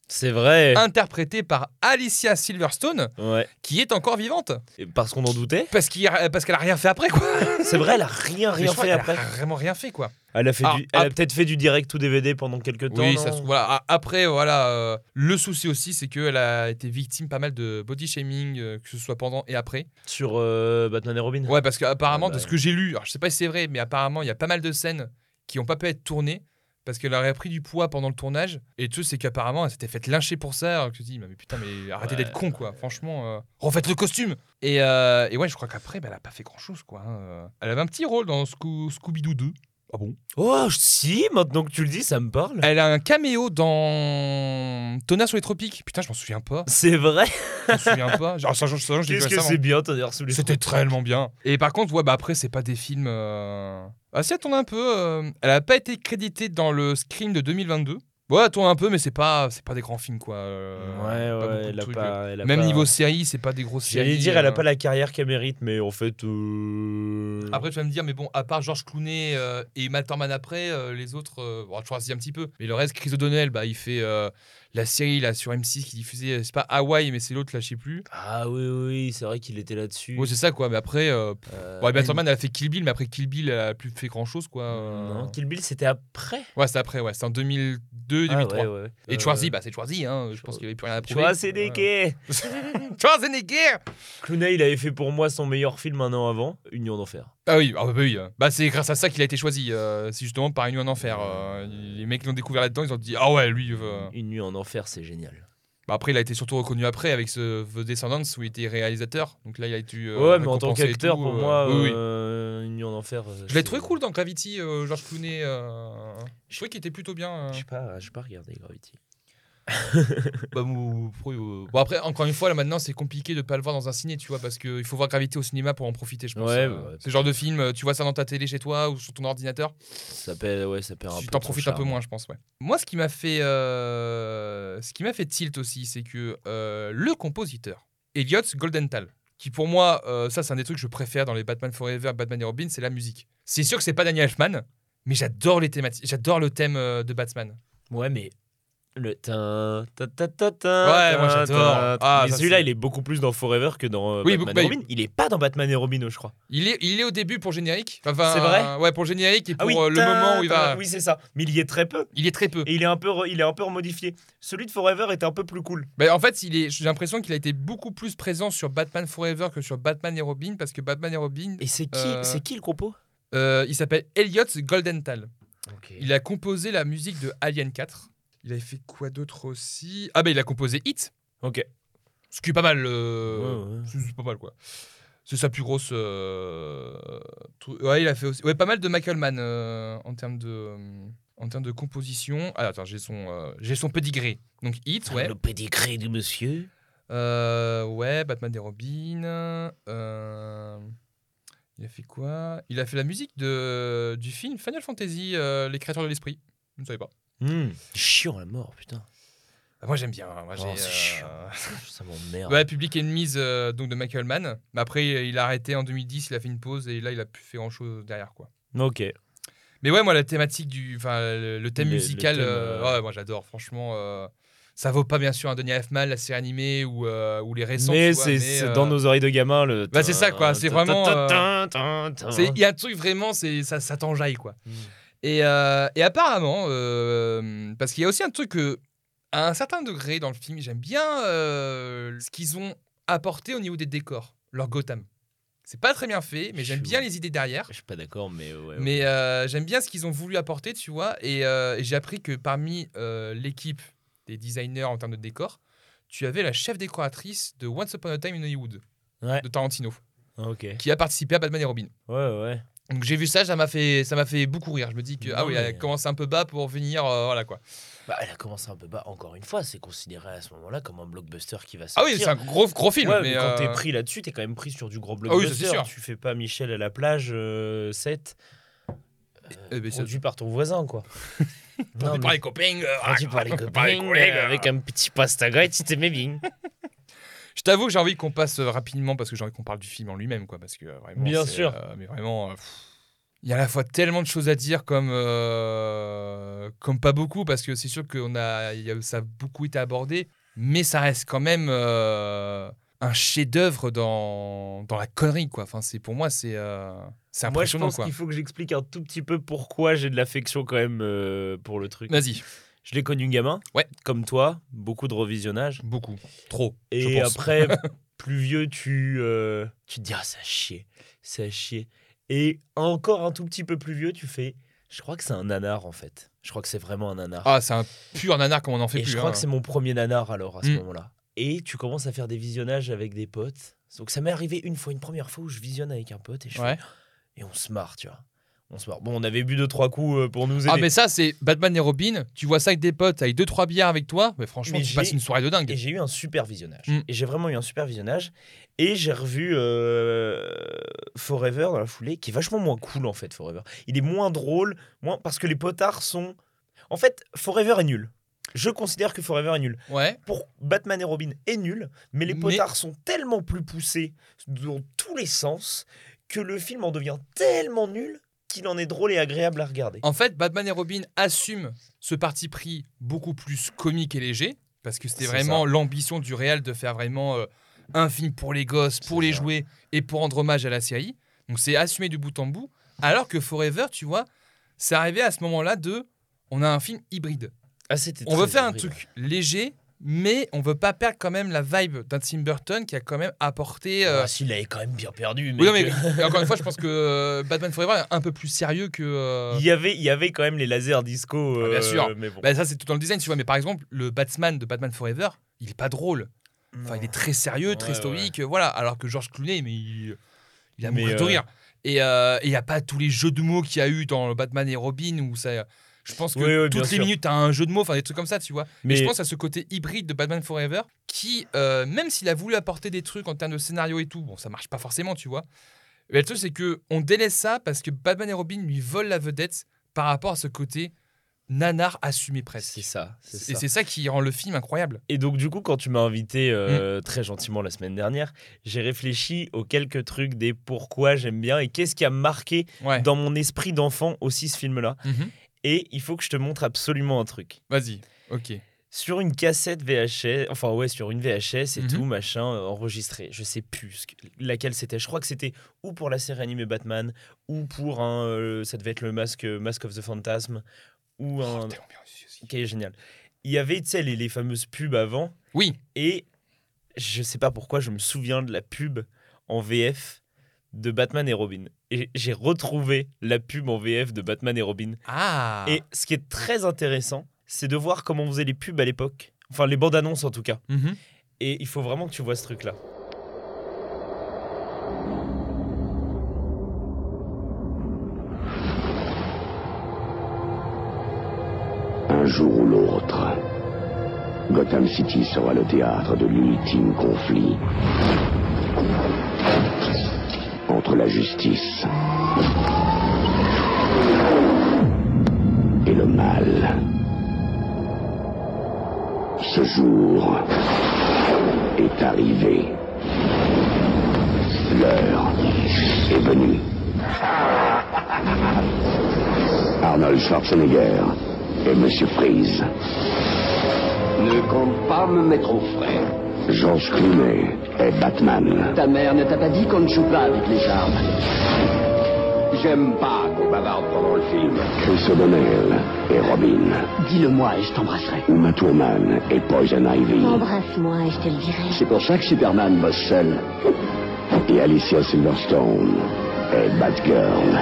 C'est vrai. interprétée par Alicia Silverstone, Ouais. qui est encore vivante. Et parce qu'on en doutait. Parce qu'il y a- qu'elle rien fait après, quoi. C'est vrai, elle a rien, rien fait qu'elle après. a vraiment rien fait, quoi. Elle a, fait Ah, du- elle a peut-être fait du direct ou DVD pendant quelques temps. Oui, ça se- voilà. Après, voilà, euh, le souci aussi, c'est qu'elle a été victime pas mal de body shaming, euh, que ce soit pendant et après. Sur euh, Batman et Robin. Ouais, parce qu'apparemment, Ah bah de ce que j'ai lu, alors je sais pas si c'est vrai, mais apparemment, il y a pas mal de scènes qui ont pas pu être tournées parce qu'elle aurait pris du poids pendant le tournage. Et le truc, c'est qu'apparemment, elle s'était fait lyncher pour ça. Alors que je me dis, mais putain, mais arrêtez Ouais. d'être con, quoi. Franchement, euh, refaites le costume. Et, euh, et ouais, je crois qu'après, bah, elle a pas fait grand chose, quoi. hein. Elle avait un petit rôle dans Scoo- Scooby-Doo 2. Ah bon? Oh, si, maintenant que tu le dis, ça me parle. Elle a un caméo dans Tonnerre sur les tropiques. Putain, je m'en souviens pas. C'est vrai? Je m'en souviens pas. Genre, ça, ça, ça, je l'ai vu Qu'est-ce que récemment. c'est bien, Tonnerre sous les C'était tropiques? tellement bien. Et par contre, ouais, bah après, c'est pas des films. Euh... Ah, si, elle tourne un peu. euh, Elle a pas été créditée dans le Scream de 2022. Ouais, tourne un peu, mais c'est pas, c'est pas des grands films, quoi. euh, Ouais, ouais, de elle a trucs. pas. elle a Même pas- niveau série, c'est pas des grosses séries. J'allais dire, elle a euh. pas la carrière qu'elle mérite, mais en fait. euh, Après, tu vas me dire, mais bon, à part George Clooney euh, et Matt Thorman après, euh, les autres, euh, bon, tu choisis un petit peu. Mais le reste, Chris O'Donnell, bah, il fait euh, la série là sur M6 qui diffusait, euh, c'est pas Hawaii, mais c'est l'autre là, je sais plus. Ah oui, oui, c'est vrai qu'il était là-dessus. Ouais, c'est ça, quoi. Mais après, euh, Euh, bon, elle- elle a fait Kill Bill, mais après Kill Bill, elle a plus fait grand chose, quoi. euh. Non, Kill Bill, c'était après. Ouais, c'est après, ouais. C'est en 2002, Ah, 2003. ouais, ouais. Et Euh, Schwarzy, bah, c'est Schwarzy, hein. Je pense qu'il avait plus rien à prouver. Schwarzenegger [LAUGHS] Schwarzenegger Clooney, il avait fait pour moi son meilleur film un an avant, Union d'enfer. Ah oui, ah bah oui. euh. Bah, c'est grâce à ça qu'il a été choisi. euh, c'est justement par Une nuit en enfer. euh, les mecs l'ont découvert là-dedans, ils ont dit Ah ouais, lui. euh. Une nuit en enfer, c'est génial. Bah, après, il a été surtout reconnu après avec ce The Descendants où il était réalisateur. Donc là, il a été. euh, ouais, mais en tant qu'acteur, pour euh, moi, oui, oui. euh, Une nuit en enfer. euh, Je l'ai trouvé cool dans Gravity, euh, George Clooney. euh, Je trouvais qu'il était plutôt bien. euh. Je sais pas, pas regardé Gravity. [LAUGHS] Bah, mou- euh, Bon, après, encore une fois, là maintenant, c'est compliqué de pas le voir dans un ciné, tu vois, parce qu'il faut voir Gravity au cinéma pour en profiter, je pense. Ouais, euh. bah ouais. C'est le genre de film, euh, tu vois ça dans ta télé chez toi ou sur ton ordinateur, Ça perd, ouais, ça perd un tu peu t'en profites un peu moins, je pense, ouais. Moi, ce qui m'a fait, euh, ce qui m'a fait tilt aussi, c'est que euh, le compositeur, Elliot Goldenthal, qui pour moi, euh, ça c'est un des trucs que je préfère dans les Batman Forever, Batman et Robin, c'est la musique. C'est sûr que c'est pas Daniel Elfman, mais j'adore les thématiques, j'adore le thème de Batman. Ouais, mais. Le tin, ta, ta, ta, ta, Ouais, moi, j'adore. Ah, celui-là, il est beaucoup plus dans Forever que dans euh, Oui, Batman et bah, Robin. Il est pas dans Batman et Robin, je crois. Il est, il est au début pour le générique. Enfin, C'est vrai Ouais, pour le générique et pour ah oui, euh, le tin, moment où il va. tin, Oui, c'est ça. Mais il y est très peu. Il est très peu. Et il est un peu, il est un peu remodifié. Celui de Forever était un peu plus cool. Bah, en fait, il est, j'ai l'impression qu'il a été beaucoup plus présent sur Batman Forever que sur Batman et Robin parce que Batman et Robin, Et c'est qui, Euh, c'est qui le compo? euh, il s'appelle Elliot Goldenthal. Il a composé la musique de Alien 4. Il avait fait quoi d'autre aussi? Ah bah il a composé Hit, Ok. ce qui est pas mal. euh, Ouais, ouais. c'est- pas mal quoi. C'est sa plus grosse. euh, Ouais, il a fait aussi. Ouais, pas mal de Michael Mann euh, en termes de. En termes de composition. Ah, attends, j'ai son, j'ai son pedigree. Donc, Hit, ouais. Le pédigré du monsieur? Ouais, Batman et Robin. Il a fait quoi? Il a fait la musique de, du film Final Fantasy, Les créateurs de l'esprit. Je ne savais pas. Hmm, Chiant à mort, putain. Ah, moi, j'aime bien. hein. Moi, Oh, c'est euh, chiant. [LAUGHS] Ça m'emmerde. Ouais, Public Enemies euh, donc de Michael Mann. Mais après, il a arrêté en 2010, il a fait une pause et là, il a plus fait grand chose derrière. quoi. Ok. Mais ouais, moi, la thématique du. Enfin, le, le thème Le- le musical, thème, euh, euh, ouais, moi, j'adore. Franchement, euh, ça vaut pas bien sûr un Donny Elfman, la série animée ou, euh, ou les récents. mais tu vois, c'est c'est euh, dans nos oreilles de gamin le. Bah, c'est ça, quoi, c'est vraiment, euh... C'est- Il y a un truc vraiment, c'est ça, ça t'enjaille quoi. Mm. Et, euh, et apparemment, euh, parce qu'il y a aussi un truc que, à un certain degré dans le film, j'aime bien euh, ce qu'ils ont apporté au niveau des décors, leur Gotham. C'est pas très bien fait, mais j'aime bien les idées derrière. Je suis pas d'accord, mais ouais. Mais euh, j'aime bien ce qu'ils ont voulu apporter, tu vois. Et, euh, et j'ai appris que parmi euh, l'équipe des designers en termes de décor, tu avais la chef décoratrice de Once Upon a Time in Hollywood, Ouais. de Tarantino, Ok. qui a participé à Batman et Robin. Ouais, ouais. Donc j'ai vu ça, ça m'a fait, ça m'a fait beaucoup rire. Je me dis que Non, ah oui, mais- elle commence un peu bas pour venir, euh, voilà quoi. Bah, elle a commencé un peu bas. Encore une fois, c'est considéré à ce moment-là comme un blockbuster qui va Ah sortir. oui, c'est un gros gros film. Ouais, mais, mais, quand t'es euh, pris là-dessus, t'es quand même pris sur du gros Ah oui, blockbuster. c'est sûr. Tu fais pas Michel à la plage euh, 7. eh ça- produit par ton voisin, quoi. [LAUGHS] Produit par les copains. [LAUGHS] euh, par les copains, euh. avec un petit pasta grec, tu t'aimais bien. Je t'avoue que j'ai envie qu'on passe euh, rapidement parce que j'ai envie qu'on parle du film en lui-même, quoi. Parce que euh, vraiment. Bien sûr. euh, mais vraiment. il y a à la fois tellement de choses à dire comme, comme pas beaucoup, parce que c'est sûr que a, il y a- ça a beaucoup été abordé, mais ça reste quand même un chef-d'œuvre dans, dans la connerie, quoi. Enfin, c'est, pour moi, c'est, euh, c'est Moi, je impressionnant, pense qu'il faut que j'explique un tout petit peu pourquoi j'ai de l'affection quand même euh, pour le truc. Vas-y, Je l'ai connu gamin, Ouais. comme toi, beaucoup de revisionnage. beaucoup, trop. Et après, [LAUGHS] plus vieux, tu, euh, tu te dis, ah, ça chier, ça chier. Et encore un tout petit peu plus vieux, tu fais, je crois que c'est un nanar en fait. Je crois que c'est vraiment un nanar. Ah, c'est un pur nanar comme on en fait Et plus. je crois hein. que c'est mon premier nanar alors à ce Mm. moment-là. Et tu commences à faire des visionnages avec des potes. Donc ça m'est arrivé une fois, une première fois où je visionne avec un pote et je Ouais. fais, et on se marre, tu vois. On se marre. Bon, on avait bu deux trois coups euh, pour nous aider. Ah, mais ça, c'est Batman et Robin. Tu vois ça avec des potes, avec deux, trois bières avec toi. Mais franchement, Mais tu j'ai- passes une soirée de dingue. Et j'ai eu un super visionnage. Mm. Et j'ai vraiment eu un super visionnage. Et j'ai revu euh, Forever dans la foulée, qui est vachement moins cool en fait, Forever. Il est moins drôle, moins parce que les potards sont. En fait, Forever est nul. Je considère que Forever est nul. Ouais. Pour Batman et Robin est nul, mais les Mais- potards sont tellement plus poussés dans tous les sens que le film en devient tellement nul qu'il en est drôle et agréable à regarder. En fait, Batman et Robin assument ce parti pris beaucoup plus comique et léger, parce que c'était vraiment l'ambition du réal de faire vraiment euh, un film pour les gosses, pour les ça. jouer et pour rendre hommage à la série. Donc c'est assumé du bout en bout. Alors que Forever, tu vois, c'est arrivé à ce moment-là de, on a un film hybride. Ah, On veut faire un truc léger, mais on veut pas perdre quand même la vibe d'un Tim Burton qui a quand même apporté. euh, Ah, s'il avait quand même bien perdu. oui, non, mais encore une fois, je pense que euh, Batman Forever est un peu plus sérieux que. euh, Il y avait, il y avait quand même les lasers disco. Ah, bien euh, sûr. Mais bon. Bah, ça, c'est tout dans le design, tu vois. Mais par exemple, le Batman de Batman Forever, il est pas drôle. Enfin, il est très sérieux, très Ouais, stoïque, voilà. Alors que George Clooney, mais il, il a Mais, de euh, rire. Et euh, il n'y a pas tous les jeux de mots qu'il y a eu dans Batman et Robin où ça. Je pense que Oui, oui, bien toutes les sûr. minutes, tu as un jeu de mots, enfin des trucs comme ça, tu vois. Mais je pense à ce côté hybride de Batman Forever qui, euh, même s'il a voulu apporter des trucs en termes de scénario et tout, bon, ça marche pas forcément, tu vois. Mais le truc, c'est que on délaisse ça parce que Batman et Robin lui volent la vedette par rapport à ce côté nanar assumé presque. c'est ça. c'est Et c'est ça qui rend le film incroyable. Et donc, du coup, quand tu m'as invité Mm. euh, très gentiment la semaine dernière, j'ai réfléchi aux quelques trucs des pourquoi j'aime bien et qu'est-ce qui a marqué Ouais. dans mon esprit d'enfant aussi ce film-là. Mhm. Et il faut que je te montre absolument un truc. Vas-y. Ok. Sur une cassette VHS, enfin ouais, sur une VHS et Mhm. tout, machin, euh, enregistré. Je sais plus laquelle c'était. Je crois que c'était ou pour la série animée Batman, ou pour un. euh, ça devait être le masque, Mask of the Phantasm, ou un. Oh, aussi. qui est génial. Il y avait, tu sais, les, les fameuses pubs avant, Oui. et je sais pas pourquoi, je me souviens de la pub en VF de Batman et Robin. Et j'ai retrouvé la pub en VF de Batman et Robin. Ah. Et ce qui est très intéressant, c'est de voir comment on faisait les pubs à l'époque. Enfin, les bandes annonces en tout cas. Mhm. Et il faut vraiment que tu vois ce truc-là. Un jour ou l'autre, Gotham City sera le théâtre de l'ultime conflit entre la justice et le mal. Ce jour est arrivé. L'heure est venue. Arnold Schwarzenegger et Monsieur Freeze. Ne compte pas me mettre au frais. George Clooney est Batman. Ta mère ne t'a pas dit qu'on ne joue pas avec les armes. J'aime pas qu'on bavarde pendant le film. Chris O'Donnell est Robin. Dis-le-moi et je t'embrasserai. Uma Thurman est Poison Ivy. Embrasse-moi et je te le dirai. C'est pour ça que Superman bosse seul. Et Alicia Silverstone est Batgirl.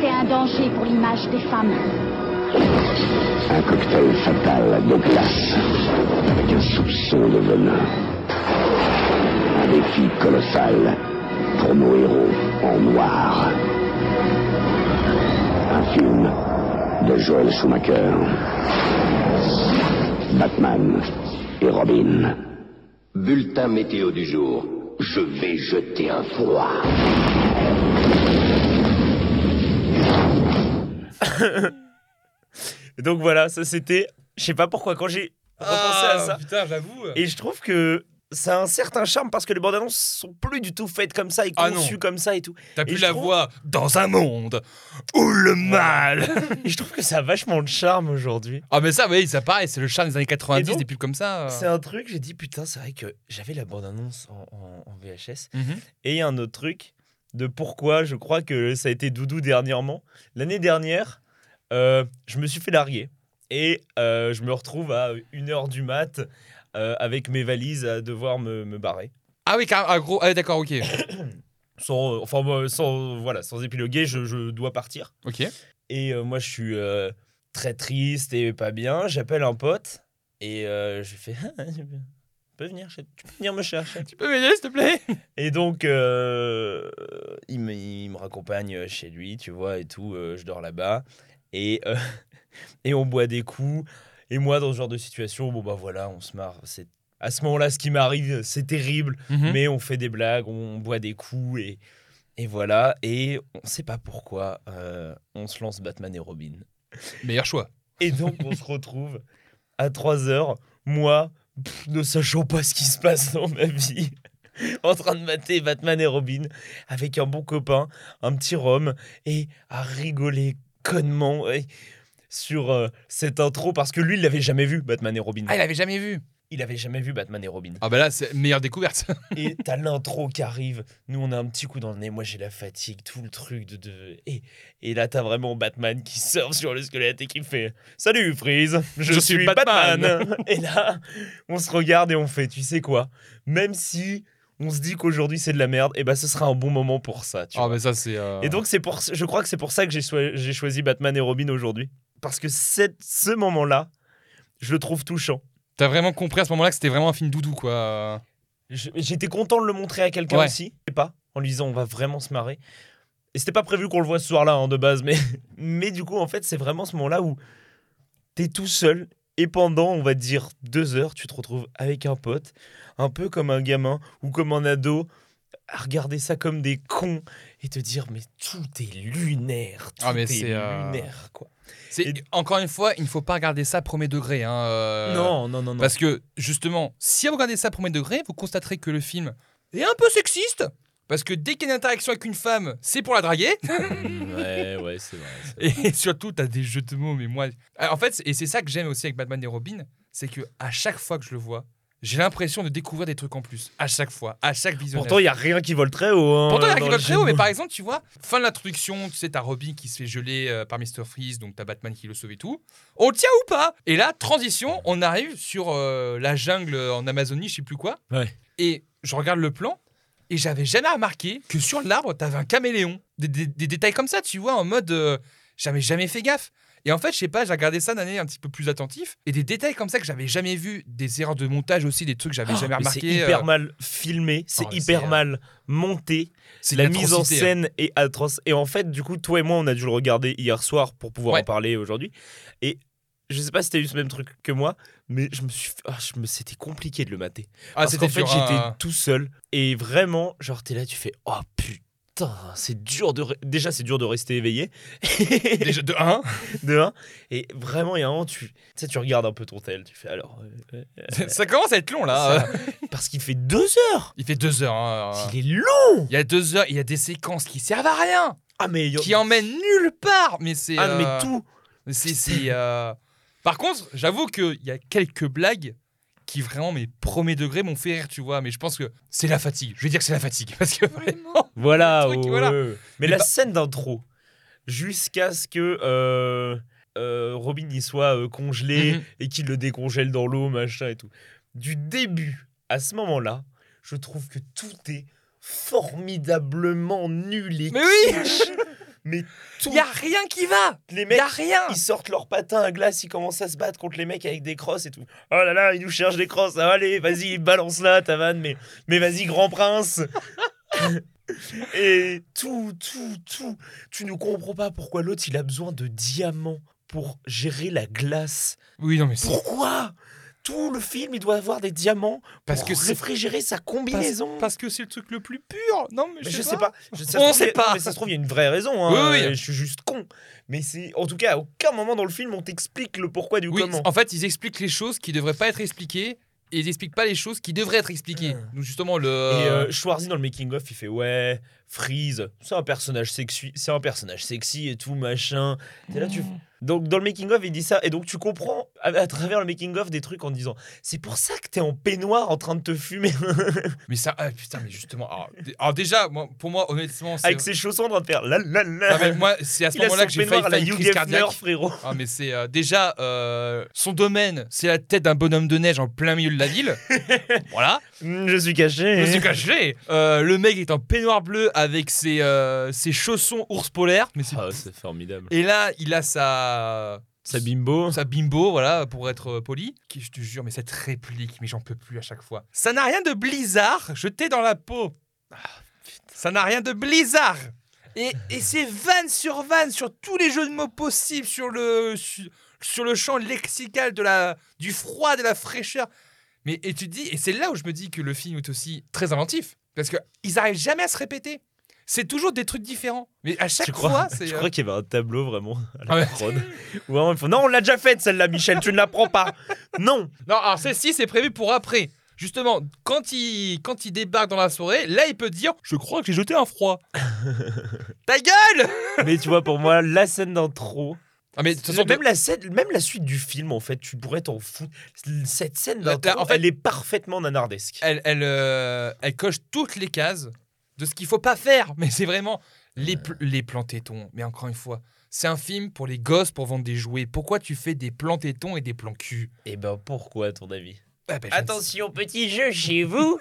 C'est un danger pour l'image des femmes. Un cocktail fatal de glace avec un soupçon de venin. Un défi colossal pour nos héros en noir. Un film de Joel Schumacher. Batman et Robin. Bulletin météo du jour. Je vais jeter un froid. [LAUGHS] Et donc voilà, ça c'était. Je sais pas pourquoi, quand j'ai repensé à Ah, ça. Putain, j'avoue. Et je trouve que ça a un certain charme parce que les bandes annonces sont plus du tout faites comme ça et Ah non. conçues comme ça et tout. T'as plus la trouve- voix dans un monde où le mal. [LAUGHS] Et je trouve que ça a vachement de charme aujourd'hui. ah, mais ça, oui, ça pareil, c'est le charme des années 90, donc, des pubs comme ça. euh. C'est un truc, j'ai dit putain, c'est vrai que j'avais la bande annonce en, en- en VHS. Mhm. Et il y a un autre truc de pourquoi je crois que ça a été doudou dernièrement. L'année dernière, euh, je me suis fait larguer. Et euh, je me retrouve à 1h du mat euh, avec mes valises à devoir me, me barrer. Ah oui, car, ah, gros, ah, d'accord, ok. [COUGHS] Sans, enfin, sans, voilà, sans épiloguer, je, je dois partir. Ok. Et moi, je suis très triste et pas bien. J'appelle un pote et je lui fais [LAUGHS] peux venir, tu peux venir me chercher. Tu peux m'aider, s'il te plaît? [LAUGHS] Et donc, euh, il, me, il me raccompagne chez lui, tu vois, et tout. euh, je dors là-bas. Et, euh, [LAUGHS] et on boit des coups. Et moi, dans ce genre de situation, bon, bah voilà, on se marre. C'est à ce moment-là, ce qui m'arrive, c'est terrible. Mhm. Mais on fait des blagues, on boit des coups. Et, et voilà. Et on sait pas pourquoi, euh, on se lance Batman et Robin. Meilleur choix. Et donc, on se retrouve à 3 heures, moi, pff, ne sachant pas ce qui se passe dans ma vie, [LAUGHS] en train de mater Batman et Robin avec un bon copain, un petit rhum, et à rigoler connement ouais, sur euh, cette intro, parce que lui, il l'avait jamais vu, Batman et Robin. Ah, il avait jamais vu. Il avait jamais vu Batman et Robin. Ah bah là, c'est meilleure découverte. [LAUGHS] Et t'as l'intro qui arrive. Nous, on a un petit coup dans le nez. Moi, j'ai la fatigue, tout le truc de. de... Et, et là, t'as vraiment Batman qui [LAUGHS] sort sur le squelette et qui fait Salut, Freeze, je, Je suis suis Batman. Batman. et là, on se regarde et on fait Tu sais quoi? Même si on se dit qu'aujourd'hui c'est de la merde, et bah, ce sera un bon moment pour ça. Tu Ah vois. mais ça, c'est... euh, Et donc, c'est pour, je crois que c'est pour ça que j'ai choi- j'ai choisi Batman et Robin aujourd'hui. Parce que cette, ce moment-là, je le trouve touchant. T'as vraiment compris à ce moment-là que c'était vraiment un film doudou, quoi. Je- J'étais content de le montrer à quelqu'un Ouais. aussi, et pas en lui disant on va vraiment se marrer. Et c'était pas prévu qu'on le voit ce soir-là hein, de base, mais, [LAUGHS] mais du coup, en fait, c'est vraiment ce moment-là où t'es tout seul et pendant, on va dire, deux heures, tu te retrouves avec un pote, un peu comme un gamin ou comme un ado, à regarder ça comme des cons et te dire mais tout est lunaire, tout Ah, mais est, c'est, euh, lunaire, quoi. C'est Et- Encore une fois, il ne faut pas regarder ça premier degré. Hein, euh, non, non, non, non. Parce que, justement, si vous regardez ça premier degré, vous constaterez que le film est un peu sexiste. Parce que dès qu'il y a une interaction avec une femme, c'est pour la draguer. [LAUGHS] [LAUGHS] Ouais, ouais, c'est vrai. Et surtout, t'as des jeux de mots, mais moi. Ah, En fait, c'est- et c'est ça que j'aime aussi avec Batman et Robin, c'est que à chaque fois que je le vois, j'ai l'impression de découvrir des trucs en plus. À chaque fois, à chaque visionnage. Pourtant, il y a rien qui vole très haut. hein, Pourtant, il y a dans qui le va très haut, mais par exemple, tu vois, fin de l'introduction, tu sais, t'as Robin qui se fait geler euh, par Mr. Freeze, donc t'as Batman qui le sauve et tout. On le tient ou pas? Et là, transition, on arrive sur euh, la jungle en Amazonie, je sais plus quoi. Ouais. Et je regarde le plan, et j'avais jamais remarqué que sur l'arbre, t'avais un caméléon. Des, des- des détails comme ça, tu vois, en mode. euh, j'avais jamais fait gaffe. Et en fait, je sais pas, j'ai regardé ça d'un œil un petit peu plus attentif. Et des détails comme ça que j'avais jamais vu, des erreurs de montage aussi, des trucs que j'avais Oh, jamais mais remarqué. C'est hyper euh, mal filmé, c'est Oh, hyper mal monté. c'est La mise en hein. scène est atroce. Et en fait, du coup, toi et moi, on a dû le regarder hier soir pour pouvoir Ouais. en parler aujourd'hui. Et je sais pas si t'as eu ce même truc que moi, mais je me suis, fait- ah, je me, c'était compliqué de le mater. Ah, Parce c'était qu'en fait, j'étais tout seul et vraiment, genre, t'es là, tu fais, oh putain, c'est dur de, déjà, c'est dur de rester éveillé. [LAUGHS] Déjà, de 1. [LAUGHS] de un. Et vraiment, il y a un moment, tu, tu sais, tu regardes un peu ton tel, tu fais alors. euh, euh, ça commence à être long là. ça- parce qu'il fait deux heures. Il fait deux heures. hein. Il est long. Il y a deux heures, il y a des séquences qui servent à rien, Ah mais y a- qui emmènent nulle part. Mais c'est. ah mais euh, tout. c'est- c'est, euh, Par contre, j'avoue qu'il y a quelques blagues qui vraiment, mes premiers degrés, m'ont fait rire, tu vois. Mais je pense que c'est la fatigue. Je vais dire que c'est la fatigue. [LAUGHS] Parce que vraiment. [LAUGHS] Voilà, truc, voilà. Mais, Mais la pas- scène d'intro, jusqu'à ce que euh, euh, Robin y soit euh, congelé Mhm. et qu'il le décongèle dans l'eau, machin et tout. Du début à ce moment-là, je trouve que tout est formidablement nul et Mais oui. [LAUGHS] Mais tout, Il y a rien qui va. les mecs, y a rien. ils sortent leurs patins à glace, ils commencent à se battre contre les mecs avec des crosses et tout. Oh là là, ils nous cherchent des crosses. Ah, allez, vas-y, balance là ta vanne, mais, mais vas-y, grand prince. [LAUGHS] et tout, tout, tout. Tu ne comprends pas pourquoi l'autre, il a besoin de diamants pour gérer la glace. Oui, non, mais c'est. Pourquoi? Tout le film, il doit avoir des diamants Parce pour que réfrigérer sa combinaison. Parce, parce que c'est le truc le plus pur. Non, mais, Mais je je sais pas. pas. Je- ça On sait pas. mais ça se trouve, il y a une vraie raison. hein. Oui, oui. Je suis juste con. Mais c'est, en tout cas, à aucun moment dans le film, on t'explique le pourquoi du Oui, comment. en fait, ils expliquent les choses qui devraient pas être expliquées et ils expliquent pas les choses qui devraient être expliquées. Ah. Donc justement le. Et euh, Schwarzy dans le making of, il fait ouais, Freeze, c'est un personnage sexy, c'est un personnage sexy et tout machin. T'es là, tu. Donc dans le making of, il dit ça et donc tu comprends à, à travers le making of des trucs en disant c'est pour ça que t'es en peignoir en train de te fumer [LAUGHS] Mais ça, ah, putain, mais justement. Alors, dé- alors déjà, moi, pour moi, honnêtement, avec ses chaussons en train de faire la la la. Ah, mais moi, c'est à ce moment-là que j'ai failli à la faire une crise cardiaque. frérot. Ah, mais c'est euh, déjà euh, son domaine, c'est la tête d'un bonhomme de neige en plein milieu de la ville. [LAUGHS] voilà. Je suis caché. Je suis caché. Euh, le mec est en peignoir bleu avec ses, euh, ses chaussons ours polaires. Mais c'est Ah, c'est formidable. Et là, il a sa Sa bimbo. sa bimbo, voilà, pour être euh, poli. Qui, je te jure, mais cette réplique, mais j'en peux plus à chaque fois. Ça n'a rien de blizzard, jeté dans la peau. Ah. Ça n'a rien de blizzard. Et, et c'est vanne sur vanne sur tous les jeux de mots possibles, sur le, sur, sur le champ lexical de la, du froid, de la fraîcheur. Mais et tu te dis, et c'est là où je me dis que le film est aussi très inventif. Parce qu'ils arrivent jamais à se répéter. C'est toujours des trucs différents. Mais à chaque crois, fois, [LAUGHS] c'est. je euh, crois qu'il y avait un tableau vraiment à la Ah ouais. prod. Où vraiment, il faut, non, on l'a déjà faite celle-là, Michel, tu ne la prends pas. [LAUGHS] Non. Non, alors celle-ci, c'est prévu pour après. Justement, quand il, quand il débarque dans la soirée, là, il peut dire Je crois que j'ai jeté un froid. [LAUGHS] Ta gueule Mais tu vois, pour moi, la scène d'intro. Ah, mais de même, la scène, même la suite du film, en fait, tu pourrais t'en foutre. Cette scène Là, d'intro, là, en fait- elle est parfaitement nanardesque. elle, elle, euh, elle coche toutes les cases de ce qu'il faut pas faire. [LAUGHS] Mais c'est vraiment les, pl- les plans tétons. Mais encore une fois, c'est un film pour les gosses pour vendre des jouets. Pourquoi tu fais des plans tétons et des plans cul? Et ben pourquoi, à ton avis? Ah, ben, Attention, petit jeu chez vous.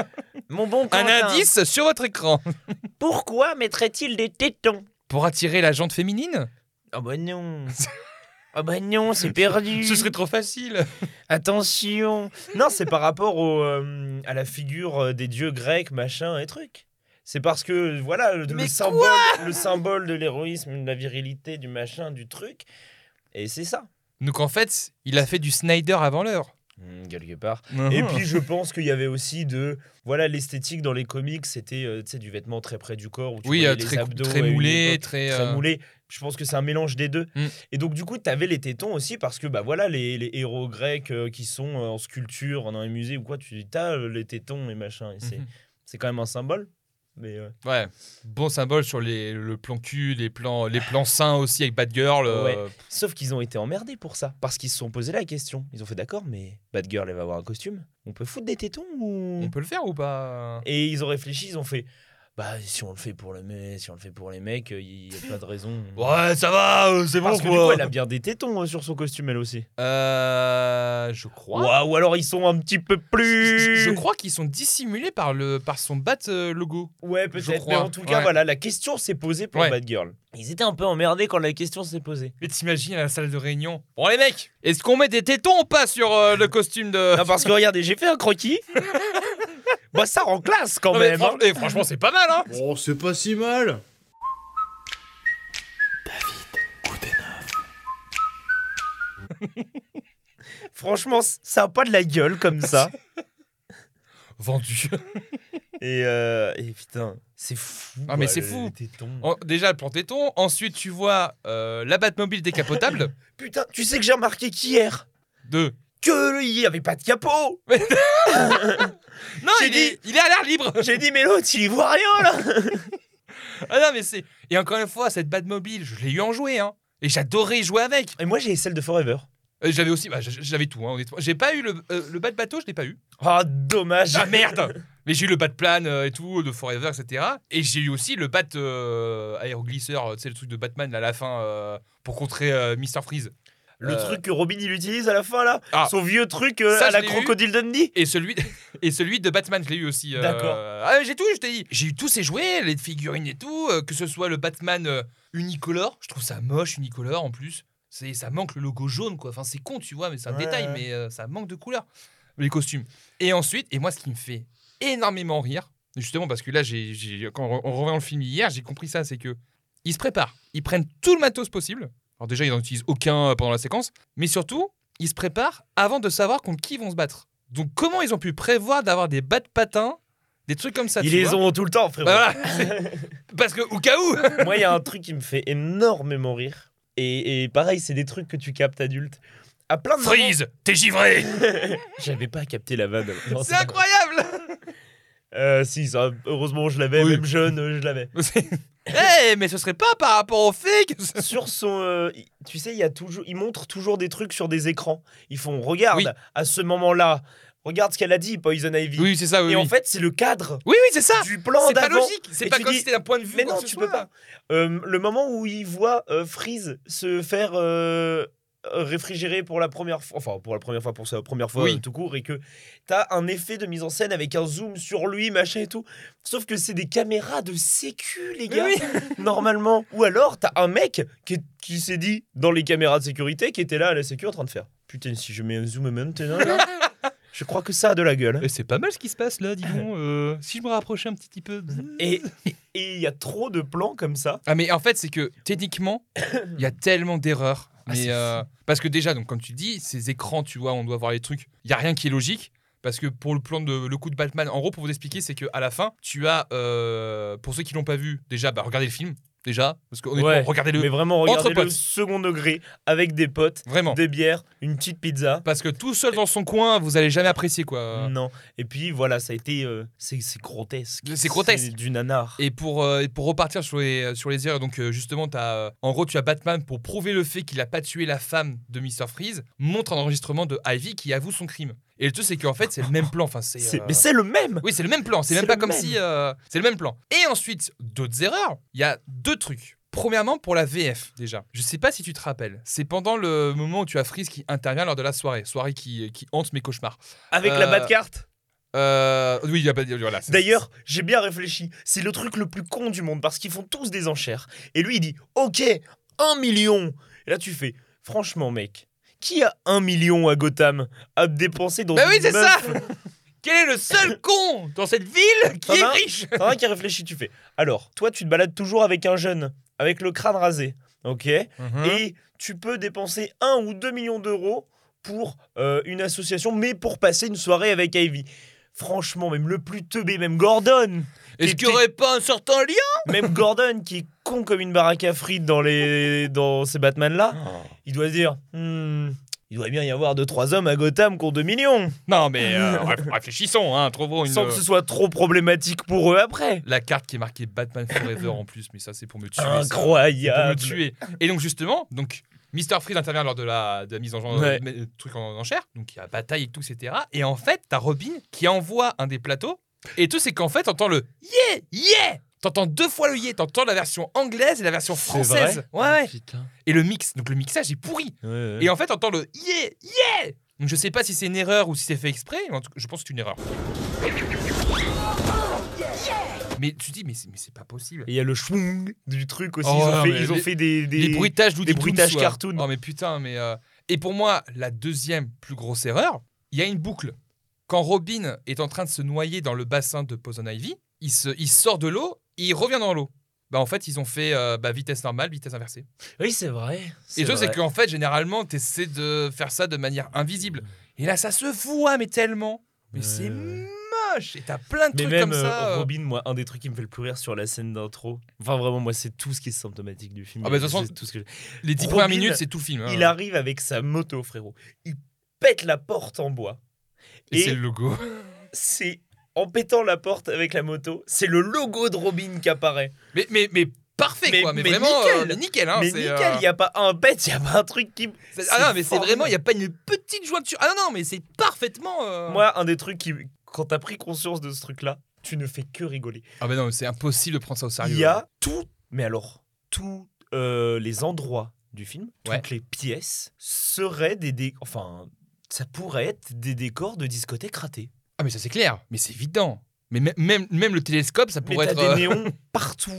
[LAUGHS] Mon bon Un Quentin, indice sur votre écran. [LAUGHS] Pourquoi mettrait-il des tétons? Pour attirer la jante féminine? Ah bah non. Ah bah non, c'est perdu. Ce serait trop facile. Attention. Non, c'est par rapport au, euh, à la figure euh, des dieux grecs, machin et trucs. C'est parce que voilà le, symbole, le symbole de l'héroïsme, de la virilité, du machin, du truc. Et c'est ça. Donc en fait, il a fait du Snyder avant l'heure. Hmm, quelque part. Et puis je pense qu'il y avait aussi de voilà l'esthétique dans les comics, c'était euh, tu sais du vêtement très près du corps où tu oui, euh, les très, abdos très moulé, époque, très. très euh, moulé. Je pense que c'est un mélange des deux. Mm. Et donc du coup, tu avais les tétons aussi parce que bah voilà les, les héros grecs euh, qui sont euh, en sculpture dans un musée ou quoi, tu as les tétons et machin Mhm. c'est quand même un symbole. Mais euh, Ouais, bon symbole sur les, le plan cul, les plans, les plans seins aussi avec Batgirl. euh, Ouais. sauf qu'ils ont été emmerdés pour ça parce qu'ils se sont posé la question. Ils ont fait d'accord, mais Batgirl elle va avoir un costume. On peut foutre des tétons ou? On peut le faire ou pas? Et ils ont réfléchi, ils ont fait bah si on le fait pour le mec, si on le fait pour les mecs, il y a pas de raison. Ouais, ça va, euh, c'est Parce bon du coup, elle a bien des tétons euh, sur son costume elle aussi. Euh, je crois. Ouah, ou alors ils sont un petit peu plus. je crois qu'ils sont dissimulés par le par son bat euh, logo. Ouais, peut-être. Mais en tout cas, ouais. voilà, la question s'est posée pour Ouais. Batgirl. Ils étaient un peu emmerdés quand la question s'est posée. Mais t'imagines à la salle de réunion. Bon les mecs, est-ce qu'on met des tétons ou pas sur euh, le costume de Non, parce que regardez, j'ai fait un croquis. [LAUGHS] bah, ça rend classe quand Non, mais même. fran- hein. eh, franchement, c'est pas mal hein. Oh, c'est pas si mal. Franchement, c- ça a pas de la gueule comme ça. [LAUGHS] Vendu. et, euh, et putain, c'est fou. Ah, mais c'est fou. En- déjà le plan téton. Ensuite tu vois euh, la Batmobile décapotable. [LAUGHS] Putain, tu sais que j'ai remarqué qu'hier de. Que il y avait pas de capot. [LAUGHS] Non, J'ai il, dit- est, il est à l'air libre. J'ai dit, mais l'autre, il y voit rien là. [LAUGHS] Ah non, mais c'est. Et encore une fois, cette Batmobile, je l'ai eu en jouer, hein. Et j'adorais jouer avec. Et moi, j'ai celle de Forever. Euh, J'avais aussi. bah, j'avais tout, hein, honnêtement. J'ai pas eu le, euh, le Bat Bateau, je l'ai pas eu. Ah, dommage. Ah merde [LAUGHS] Mais j'ai eu le Bat Plan euh, et tout, de Forever, etc. Et j'ai eu aussi le Bat euh, Aéroglisseur, euh, tu sais, le truc de Batman là, à la fin, euh, pour contrer Mr. Freeze. Le Euh, truc que Robin il utilise à la fin là, Ah. son vieux truc euh, Ça, à la crocodile Dundee. Et celui, et celui de Batman, je l'ai eu aussi. euh, D'accord. Ah, j'ai tout, je t'ai dit. J'ai eu tous ces jouets, les figurines et tout, que ce soit le Batman unicolore. Je trouve ça moche, unicolore en plus. C'est, ça manque le logo jaune, quoi. Enfin, c'est con, tu vois, mais c'est un Ouais, détail, ouais. mais euh, ça manque de couleur. Les costumes. Et ensuite, et moi, ce qui me fait énormément rire, justement, parce que là, j'ai, quand on revoit le film hier, j'ai compris ça, c'est que ils se préparent. Ils prennent tout le matos possible. Alors déjà, ils n'en utilisent aucun euh, pendant la séquence. Mais surtout, ils se préparent avant de savoir contre qui ils vont se battre. Donc comment ils ont pu prévoir d'avoir des bas de patins, des trucs comme ça Ils les vois ont tout le temps, frérot. Bah voilà. [LAUGHS] Parce que au cas où [LAUGHS] Moi, il y a un truc qui me fait énormément rire. Et, et pareil, c'est des trucs que tu captes adulte. À plein de Freeze, t'es givré [LAUGHS] J'avais pas capté la vanne. C'est incroyable. Euh, si, ça, heureusement, je l'avais. Oui. Même jeune, euh, je l'avais. [LAUGHS] Eh, mais ce serait pas par rapport au fait que... sur son euh, il- tu sais il y a toujours ils montrent toujours des trucs sur des écrans ils font regarde Oui. à ce moment-là regarde ce qu'elle a dit Poison Ivy Oui, c'est ça, oui. et oui. en fait c'est le cadre Oui, oui, c'est ça du plan C'est pas d'avant logique, c'est pas tu comme dis- si c'était point de vue. mais quoi non que ce tu soit. peux pas Euh, le moment où il voit euh, Freeze se faire euh, réfrigéré pour la première fois, enfin pour la première fois, pour sa première fois Oui. euh, tout court, et que t'as un effet de mise en scène avec un zoom sur lui, machin et tout. Sauf que c'est des caméras de sécu, les gars, [LAUGHS] normalement. Ou alors t'as un mec qui, qui s'est dit dans les caméras de sécurité, qui était là à la sécu en train de faire. Putain, si je mets un zoom maintenant, là, [LAUGHS] je crois que ça a de la gueule. Et c'est pas mal ce qui se passe là, dis donc. euh, si je me rapprochais un petit peu. Et et il y a trop de plans comme ça. Ah mais en fait c'est que techniquement il y a tellement d'erreurs. Ah, Mais euh, parce que déjà donc comme tu dis ces écrans tu vois on doit voir les trucs. Il y a rien qui est logique parce que pour le plan de le coup de Batman en gros pour vous expliquer c'est que à la fin tu as euh, pour ceux qui l'ont pas vu déjà bah regardez le film déjà parce que honnêtement Ouais, regardez-le Mais vraiment, entre regardez le potes. second degré avec des potes, vraiment des bières, une petite pizza. parce que tout seul dans son coin vous allez jamais apprécier quoi. Non. Et puis voilà, ça a été. euh, c'est c'est grotesque. C'est grotesque. du nanar. Et pour, euh, et pour repartir sur les, sur les erreurs, donc euh, justement, as, euh, en gros, tu as Batman pour prouver le fait qu'il a pas tué la femme de Mr. Freeze, montre un enregistrement de Ivy qui avoue son crime. Et le truc, c'est qu'en fait, c'est le même plan. Enfin, c'est, euh, Mais c'est le même. Oui, c'est le même plan. C'est même pas comme même. si. euh, c'est le même plan. Et ensuite, d'autres erreurs. Il y a deux trucs. Premièrement, pour la VF, déjà. Je sais pas si tu te rappelles. C'est pendant le moment où tu as Freeze qui intervient lors de la soirée. Soirée qui, qui hante mes cauchemars. Avec Euh, la bas carte. Euh, oui, il y a pas. Voilà, D'ailleurs, j'ai bien réfléchi. C'est le truc le plus con du monde parce qu'ils font tous des enchères. Et lui, il dit Ok, un million. Et là, tu fais Franchement, mec, qui a un million à Gotham à dépenser dans Bah oui, c'est ça Quel est le seul [LAUGHS] con dans cette ville qui est un riche T'en as un qui réfléchit, tu fais. Alors, toi, tu te balades toujours avec un jeune, avec le crâne rasé, ok Mhm. Et tu peux dépenser 1 ou 2 millions d'euros pour euh, une association, mais pour passer une soirée avec Ivy. Franchement, même le plus teubé, même Gordon, Est-ce qu'il n'y aurait pas un certain lien même Gordon qui est con comme une baraque à frites dans, les, dans ces Batman-là, il doit se dire Hmm, il doit bien y avoir 2-3 hommes à Gotham qui ont 2 millions, Non, mais euh, [LAUGHS] réf- réfléchissons, hein, trouvons une. sans que ce soit trop problématique pour eux après. La carte qui est marquée Batman Forever en plus, mais ça c'est pour me tuer. C'est pour me Incroyable. tuer. Et donc justement, donc Mr. Freeze intervient lors de la, de la mise en genre, Ouais. euh, truc en enchère, donc il y a bataille et tout, etc. Et en fait, t'as Robin qui envoie un des plateaux. Et tout, c'est qu'en fait, t'entends le yeah, yeah T'entends deux fois le yeah, t'entends la version anglaise et la version française. vrai? Ouais, ouais. Putain. Et le mix, donc le mixage est pourri. Et en fait, t'entends le yeah, yeah Donc je sais pas si c'est une erreur ou si c'est fait exprès, mais en tout cas, je pense que c'est une erreur. Mais tu dis, mais c'est, mais c'est pas possible. Et il y a le schwung du truc aussi. Oh, ils ont, fait, mais ils ont les- fait des, des- Les bruitages des bruitages cartoon. Oh mais putain, mais euh, et pour moi, la deuxième plus grosse erreur, il y a une boucle. Quand Robin est en train de se noyer dans le bassin de Poison Ivy, il, se, il sort de l'eau et il revient dans l'eau. Bah en fait, ils ont fait euh, bah, vitesse normale, vitesse inversée. Oui, c'est vrai. Et le truc, c'est qu'en fait, généralement, tu essaies de faire ça de manière invisible. Et là, ça se voit, mais tellement. Mais c'est. Moche. Et t'as plein de Mais trucs même comme ça. euh, euh. Robin, moi, un des trucs qui me fait le plus rire sur la scène d'intro. Enfin, vraiment, moi, c'est tout ce qui est symptomatique du film. Ah bah, de toute façon, C'est tout ce que Les dix Robin, premières minutes, c'est tout le film. hein. Il arrive avec sa moto, frérot. Il pète la porte en bois. Et, et- c'est le logo. C'est en pétant la porte avec la moto, c'est le logo de Robin qui apparaît. Mais, mais, mais parfait, Mais- quoi. Mais, mais vraiment, nickel. euh, mais nickel. Hein, mais nickel, euh, il n'y a pas un pet, il n'y a pas un truc qui. Ah non, mais c'est vraiment, il n'y a pas une petite jointure. Ah non, non, mais c'est parfaitement. euh, Moi, un des trucs qui. Quand t'as pris conscience de ce truc-là, tu ne fais que rigoler. Ah bah non, c'est impossible de prendre ça au sérieux. Il y a tout. Mais alors, tous euh, les endroits du film, Ouais. toutes les pièces seraient des. dé- Enfin, ça pourrait être des décors de discothèque ratés. Ah mais ça c'est clair, mais c'est évident. Mais même, même, le télescope, ça Mais pourrait t'as être. des euh, néons [LAUGHS] partout.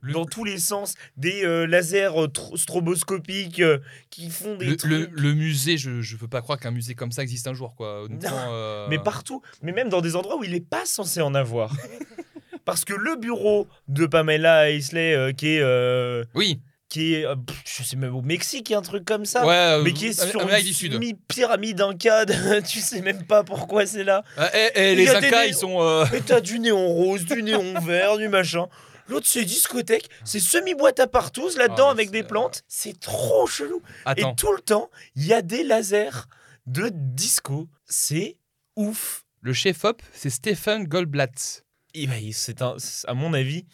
Le- Dans tous les sens, des euh, lasers euh, tro- stroboscopiques euh, qui font des le, trucs. le- le musée, je, je peux pas croire qu'un musée comme ça existe un jour, quoi. [LAUGHS] Euh, Mais partout, mais même dans des endroits où il n'est pas censé en avoir. [LAUGHS] Parce que le bureau de Pamela Isley, qui est, Oui, qui est je sais même au Mexique, un truc comme ça, ouais. mais qui est sur une du Sud. semi-pyramide incade, [LAUGHS] tu sais même pas pourquoi c'est là. Ah, eh, eh, Il les y a Incas, ils sont. euh, Mais t'as du néon rose, du néon vert, du machin. L'autre, c'est discothèque, c'est semi-boîte à partous là-dedans Ah, avec des plantes. C'est trop chelou. Attends. Et tout le temps, il y a des lasers de disco. C'est ouf. Le chef-op, c'est Stephen Goldblatt. Et bah, il- c'est un, à mon avis,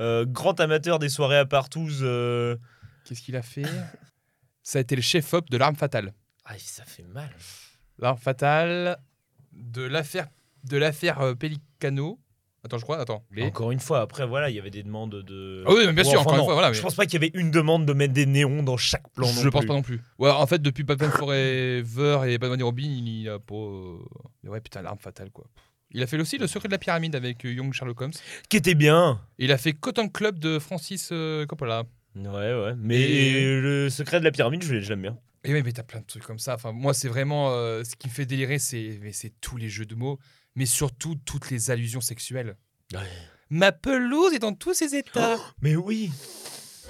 euh, grand amateur des soirées à partous. euh, Qu'est-ce qu'il a fait? Ça a été le chef-op de l'arme fatale. Ah, ça fait mal. L'arme fatale de l'affaire de l'affaire euh, Pelicano Attends, je crois. Attends. Les- Encore une fois, après, voilà, il y avait des demandes de. Ah oui, mais bien sûr, enfin, encore une fois, voilà. mais- Je pense pas qu'il y avait une demande de mettre des néons dans chaque plan. je non pense plus. pas non plus. Ouais, en fait, depuis Batman Forever et Batman et Robin, il a pas. euh, ouais, putain, l'arme fatale, quoi. Il a fait aussi Le secret de la pyramide avec euh, Young Sherlock Holmes. Qui était bien. Et il a fait Cotton Club de Francis euh, Coppola. Ouais, ouais. Mais Et- le secret de la pyramide, je l'ai jamais bien. Et oui, mais t'as plein de trucs comme ça. Enfin, moi, c'est vraiment euh, ce qui me fait délirer, c'est mais c'est tous les jeux de mots, mais surtout toutes les allusions sexuelles. Ouais. Ma pelouse est dans tous ses états. Mais oui.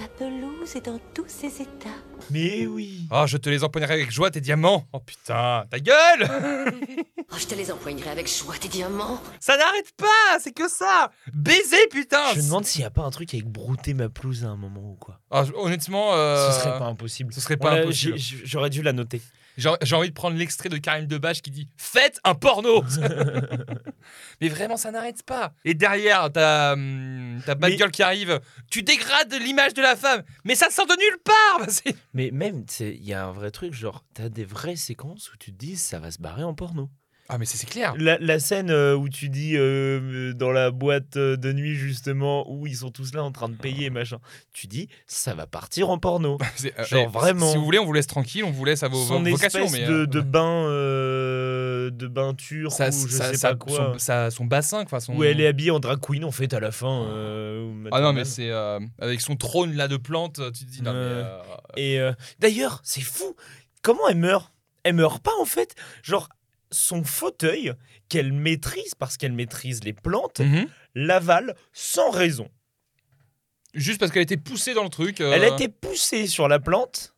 La pelouse est dans tous ses états. Mais oui. Oh, je te les empoignerai avec joie tes diamants. Oh putain, ta gueule [LAUGHS] Oh, je te les empoignerai avec joie, tes diamants. Ça n'arrête pas, c'est que ça. Baiser, putain. Je me demande s'il y a pas un truc avec brouter ma pelouse à un moment ou quoi. Ah, honnêtement, euh, Ce serait pas impossible. ce serait pas impossible. J'aurais dû la noter. J'ai envie de prendre l'extrait de Karim Debache qui dit Faites un porno [LAUGHS] Mais vraiment, ça n'arrête pas. Et derrière, t'as hum, t'as Bad Mais- Girl qui arrive. Tu dégrades l'image de la femme, mais ça sort de nulle part Bah, Mais même, il y a un vrai truc, genre, t'as des vraies séquences où tu te dis ça va se barrer en porno. Ah, mais c'est clair. La, la scène euh, où tu dis euh, dans la boîte euh, de nuit, justement, où ils sont tous là en train de payer machin, tu dis ça va partir en porno. [LAUGHS] Euh, Genre, eh, vraiment. Si vous voulez, on vous laisse tranquille, on vous laisse à vos, Son vos vocations. espèce Mais, de, euh, de bain, euh, de bain turc, ça- ou je ça- sais ça- pas quoi. Son, bassin, quoi. Son... Où elle est habillée en drag queen, en fait, à la fin. euh, Ah non, mais c'est euh, avec son trône là de plantes, tu te dis non, mais. Ouais. euh, Et euh, d'ailleurs, c'est fou. Comment elle meurt? Elle meurt pas en fait? Genre, son fauteuil qu'elle maîtrise parce qu'elle maîtrise les plantes, mhm. l'avale sans raison. Juste parce qu'elle a été poussée dans le truc. euh, Elle a été poussée sur la plante,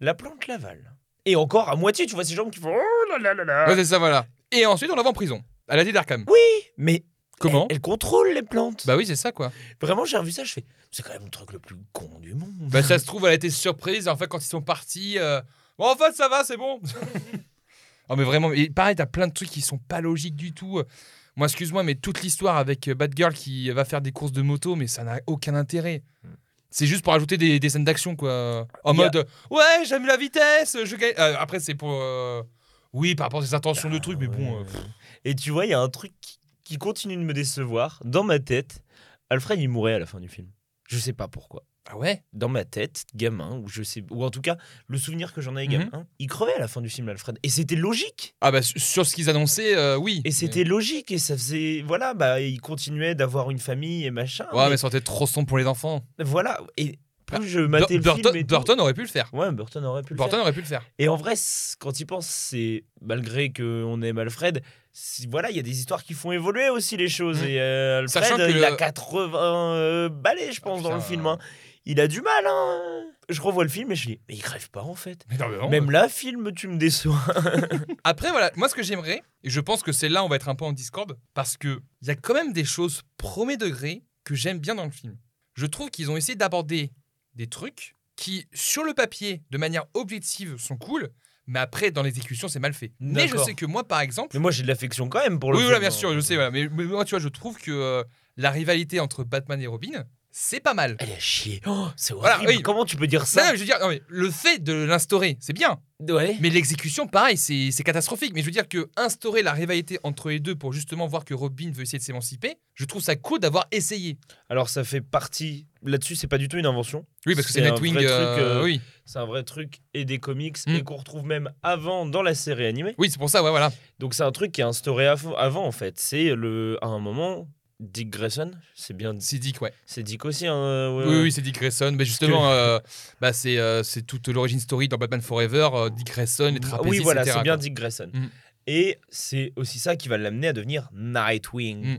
la plante l'avale. Et encore à moitié, tu vois ces jambes qui font oh là là là là. Ouais, c'est ça, voilà. Et ensuite, on la voit en prison. À la d'Arkham. Oui, mais Comment elle, elle contrôle les plantes. Bah oui, c'est ça, quoi. Vraiment, j'ai revu ça, je fais c'est quand même le truc le plus con du monde. Bah ça se trouve, elle a été surprise. En fait, quand ils sont partis, euh, bon, en fait, ça va, c'est bon. [LAUGHS] oh, mais vraiment, et pareil, t'as plein de trucs qui sont pas logiques du tout. Moi, excuse-moi, mais toute l'histoire avec euh, Batgirl qui va faire des courses de moto, mais ça n'a aucun intérêt. C'est juste pour ajouter des, des scènes d'action, quoi. En mode, euh, ouais, j'aime la vitesse, je gagne. Euh, après, c'est pour. euh, Oui, par rapport à ses intentions de truc, mais bon. euh. Et tu vois, il y a un truc qui, qui continue de me décevoir. Dans ma tête, Alfred, il mourait à la fin du film. Je sais pas pourquoi. Ah ouais Dans ma tête, gamin, ou je sais, ou en tout cas, le souvenir que j'en ai Mhm. gamin, il crevait à la fin du film, Alfred. Et c'était logique. Ah bah, sur- ce qu'ils annonçaient, euh, oui. Et c'était logique. Et ça faisait, voilà, bah, il continuait d'avoir une famille et machin. Ouais, mais mais ça aurait été trop sombre pour les enfants. voilà. Et plus je Bur- matais le Burton, film aurait pu le faire. Ouais, Burton aurait pu le Burton faire. aurait pu le faire. Et en vrai, quand il pense, c'est malgré qu'on aime Alfred, voilà, il y a des histoires qui font évoluer aussi les choses. Mm. Et euh, Alfred, il le- a 80 euh, balais, je pense, Ah, dans le film. hein. Il a du mal. Hein. Je revois le film et je dis, mais il crève pas en fait. Mais non, mais non. Même là, film, tu me déçois. [LAUGHS] Après, voilà, moi ce que j'aimerais, et je pense que c'est là on va être un peu en discorde, parce que il y a quand même des choses premier degré que j'aime bien dans le film. Je trouve qu'ils ont essayé d'aborder des trucs qui, sur le papier, de manière objective, sont cool, mais après, dans l'exécution, c'est mal fait. Mais je sais que moi, par exemple. mais moi, j'ai de l'affection quand même pour le Oui, film. voilà, bien hein. sûr, je sais, voilà. Mais, mais moi, tu vois, je trouve que euh, la rivalité entre Batman et Robin, c'est pas mal. Elle a chié. Oh, c'est Voilà, horrible. oui. Comment tu peux dire ça non, je veux dire, non, mais le fait de l'instaurer, c'est bien. Ouais. Mais l'exécution, pareil, c'est catastrophique. Mais je veux dire que instaurer la rivalité entre les deux pour justement voir que Robin veut essayer de s'émanciper, je trouve ça cool d'avoir essayé. Alors, ça fait partie. Là-dessus, c'est pas du tout une invention. Oui, parce que c'est Nightwing. vrai euh, truc, euh, oui, C'est un vrai truc et des comics Mm. et qu'on retrouve même avant dans la série animée. oui c'est pour ça, ouais, voilà. Donc c'est un truc qui est instauré av- avant en fait. C'est le à un moment Dick Grayson, c'est bien, C'est Dick, ouais. c'est Dick aussi. hein, ouais, Oui, oui, c'est Dick Grayson. Mais justement, euh, bah, c'est euh, c'est toute l'origine story dans Batman Forever. euh, Dick Grayson, les trapézistes, Oui, voilà, c'est bien quoi. Dick Grayson. Mm. Et c'est aussi ça qui va l'amener à devenir Nightwing Mm.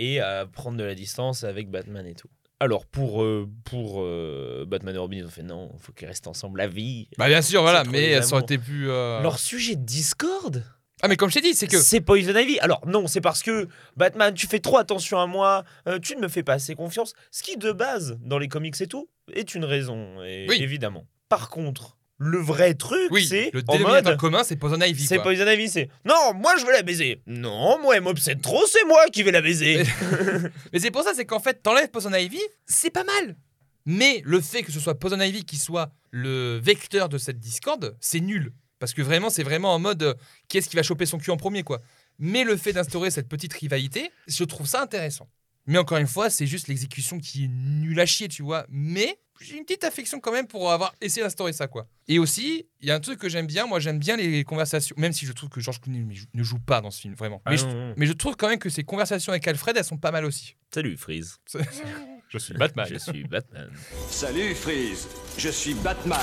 et à prendre de la distance avec Batman et tout. Alors pour euh, pour euh, Batman et Robin, ils ont fait non, il faut qu'ils restent ensemble la vie. Bah, bien sûr, voilà, mais ça aurait été plus. euh, Leur sujet de discorde, Ah, mais comme je t'ai dit, c'est que. c'est Poison Ivy. Alors non, c'est parce que Batman, tu fais trop attention à moi, euh, tu ne me fais pas assez confiance. Ce qui de base dans les comics et tout est une raison, et- Oui. évidemment. Par contre, le vrai truc, Oui, c'est le en mode. commun, c'est Poison Ivy. C'est. Poison Ivy, c'est non, moi je veux la baiser. Non, moi elle m'obsède trop, c'est moi qui vais la baiser. [LAUGHS] Mais c'est pour ça, c'est qu'en fait, t'enlèves Poison Ivy, c'est pas mal. Mais le fait que ce soit Poison Ivy qui soit le vecteur de cette discorde, c'est nul. Parce que vraiment, c'est vraiment en mode euh, qui est-ce qui va choper son cul en premier, quoi. Mais le fait d'instaurer cette petite rivalité, je trouve ça intéressant. Mais encore une fois, c'est juste l'exécution qui est nulle à chier, tu vois. Mais j'ai une petite affection quand même pour avoir essayé d'instaurer ça, quoi. Et aussi, il y a un truc que j'aime bien. Moi, j'aime bien les conversations, même si je trouve que George Clooney ne joue- pas dans ce film, vraiment. Ah mais, je, non, non. mais je trouve quand même que ces conversations avec Alfred, elles sont pas mal aussi. Salut Freeze. [LAUGHS] je suis Batman. Je suis Batman. Salut Freeze, je suis Batman.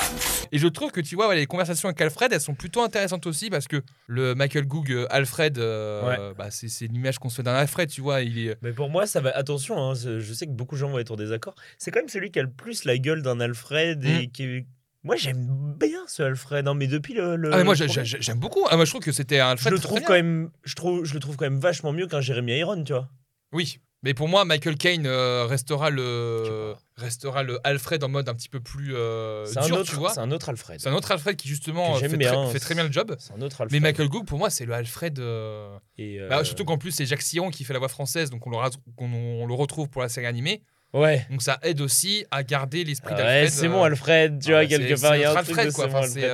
Et je trouve que tu vois, ouais, les conversations avec Alfred, elles sont plutôt intéressantes aussi parce que le Michael Goog euh, Alfred, euh, bah, c'est l'image qu'on se fait d'un Alfred, tu vois. Il est... Mais pour moi, ça va. Attention, hein, je je sais que beaucoup de gens vont être en désaccord. C'est quand même celui qui a le plus la gueule d'un Alfred et qui est- Moi, j'aime bien ce Alfred, hein, mais depuis le. le- Ah, mais moi, le j'aime beaucoup. Ah, moi, je trouve que c'était un je Alfred. le très trouve quand même. Je trouve, je le trouve quand même vachement mieux qu'un Jeremy Iron, tu vois. Oui. Mais pour moi, Michael Caine euh, restera le restera le Alfred en mode un petit peu plus euh, C'est un dur, autre, tu vois. c'est un autre Alfred. C'est un autre Alfred qui justement fait, bien, très, fait très bien le job. C'est un autre Mais Alfred. Michael Goog, pour moi, c'est le Alfred. euh, Et, bah, surtout qu'en plus, c'est Jacques Siron qui fait la voix française, donc on le, on retrouve pour la série animée. Ouais. Donc ça aide aussi à garder l'esprit Ouais, d'Alfred. c'est mon Alfred, tu ah, vois, c'est- quelque c'est part. Truc Alfred, quoi. c'est Enfin, c'est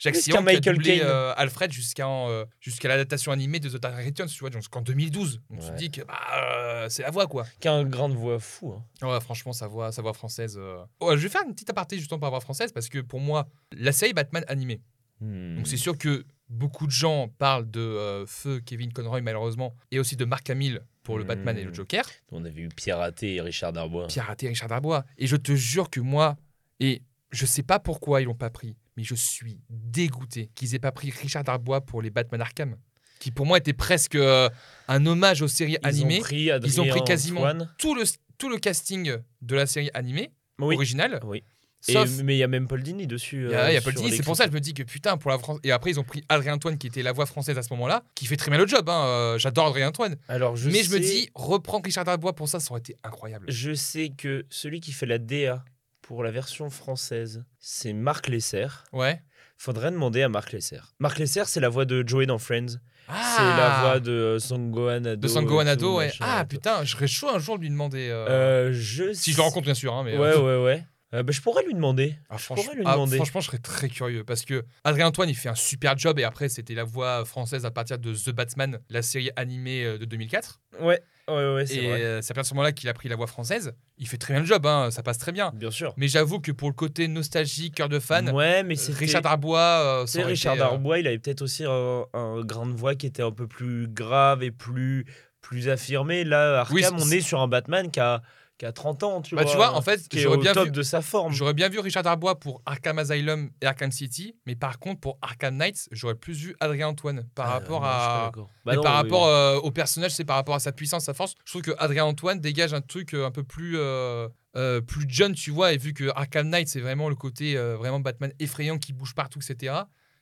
Qu'un qui a Michael doublé Caine. euh, Alfred jusqu'à euh, jusqu'à l'adaptation animée de The Dark Returns, tu vois, jusqu'en 2012. Donc tu te Ouais. dis que bah, euh, c'est la voix, quoi. Qu'un grain de voix fou. hein. Ouais, franchement, sa voix, sa voix française. euh. Ouais, je vais faire une petite aparté justement par voix française parce que pour moi, la série Batman animée. Hmm. Donc c'est sûr que beaucoup de gens parlent de feu Kevin Conroy malheureusement et aussi de Mark Hamill pour le Hmm. Batman et le Joker. On avait eu Pierre Raté et Richard Darbois. Pierre Raté, Richard Darbois. Et je te jure que moi, et je sais pas pourquoi ils l'ont pas pris, mais je suis dégoûté qu'ils aient pas pris Richard Darbois pour les Batman Arkham, qui pour moi était presque euh, un hommage aux séries Ils animées. ont pris Ils ont pris quasiment Antoine. tout le, tout le casting de la série animée Oui. originale. Oui. Et- mais il y a même Paul Dini dessus. il y a, euh, il y a Paul Dini, c'est pour ça que je me dis que putain, pour la France. Et après, ils ont pris Adrien Antoine, qui était la voix française à ce moment-là, qui fait très bien le job. hein, euh, J'adore Adrien Antoine. Alors, je Mais je me dis, reprendre Richard Darbois pour ça, ça aurait été incroyable. Je sais que celui qui fait la DA pour la version française, c'est Marc Lesser. Ouais. Faudrait demander à Marc Lesser. Marc Lesser, c'est la voix de Joey dans Friends. Ah C'est la voix de euh, Sango Anado. de Sango et Anado, tout, ouais. machin, Ah putain, je serais chaud un jour de lui demander. euh, Euh, je si je le rencontre, bien sûr. Hein, mais, Ouais, euh, ouais, ouais. Euh, bah, je pourrais lui demander. ah, je pourrais lui ah, demander. franchement, je serais très curieux parce que Adrien Antoine, il fait un super job et après, c'était la voix française à partir de The Batman, la série animée de 2004. Ouais, ouais, ouais, c'est Et euh, c'est à partir de ce moment-là qu'il a pris la voix française. Il fait très bien le job, hein, ça passe très bien. Bien sûr. Mais j'avoue que pour le côté nostalgie, cœur de fan, Ouais, mais euh, c'est Richard Darbois, euh, C'est Richard été, euh, Darbois, il avait peut-être aussi un, un grain de voix qui était un peu plus grave et plus, plus affirmé. Là, Arkham, Oui, on c'est- est sur un Batman qui a, qui a 30 ans, tu Bah, vois. tu vois, en fait, qui est j'aurais au bien top vu- de sa forme. J'aurais bien vu Richard Darbois pour Arkham Asylum et Arkham City, mais par contre pour Arkham Knights, j'aurais plus vu Adrien Antoine par Ah, rapport non, à Bah non, par oui, rapport oui. euh, au personnage, c'est par rapport à sa puissance, sa force. Je trouve que Adrien Antoine dégage un truc euh, un peu plus euh, euh, plus jeune, tu vois, et vu que Arkham Knight c'est vraiment le côté euh, vraiment Batman effrayant qui bouge partout, etc.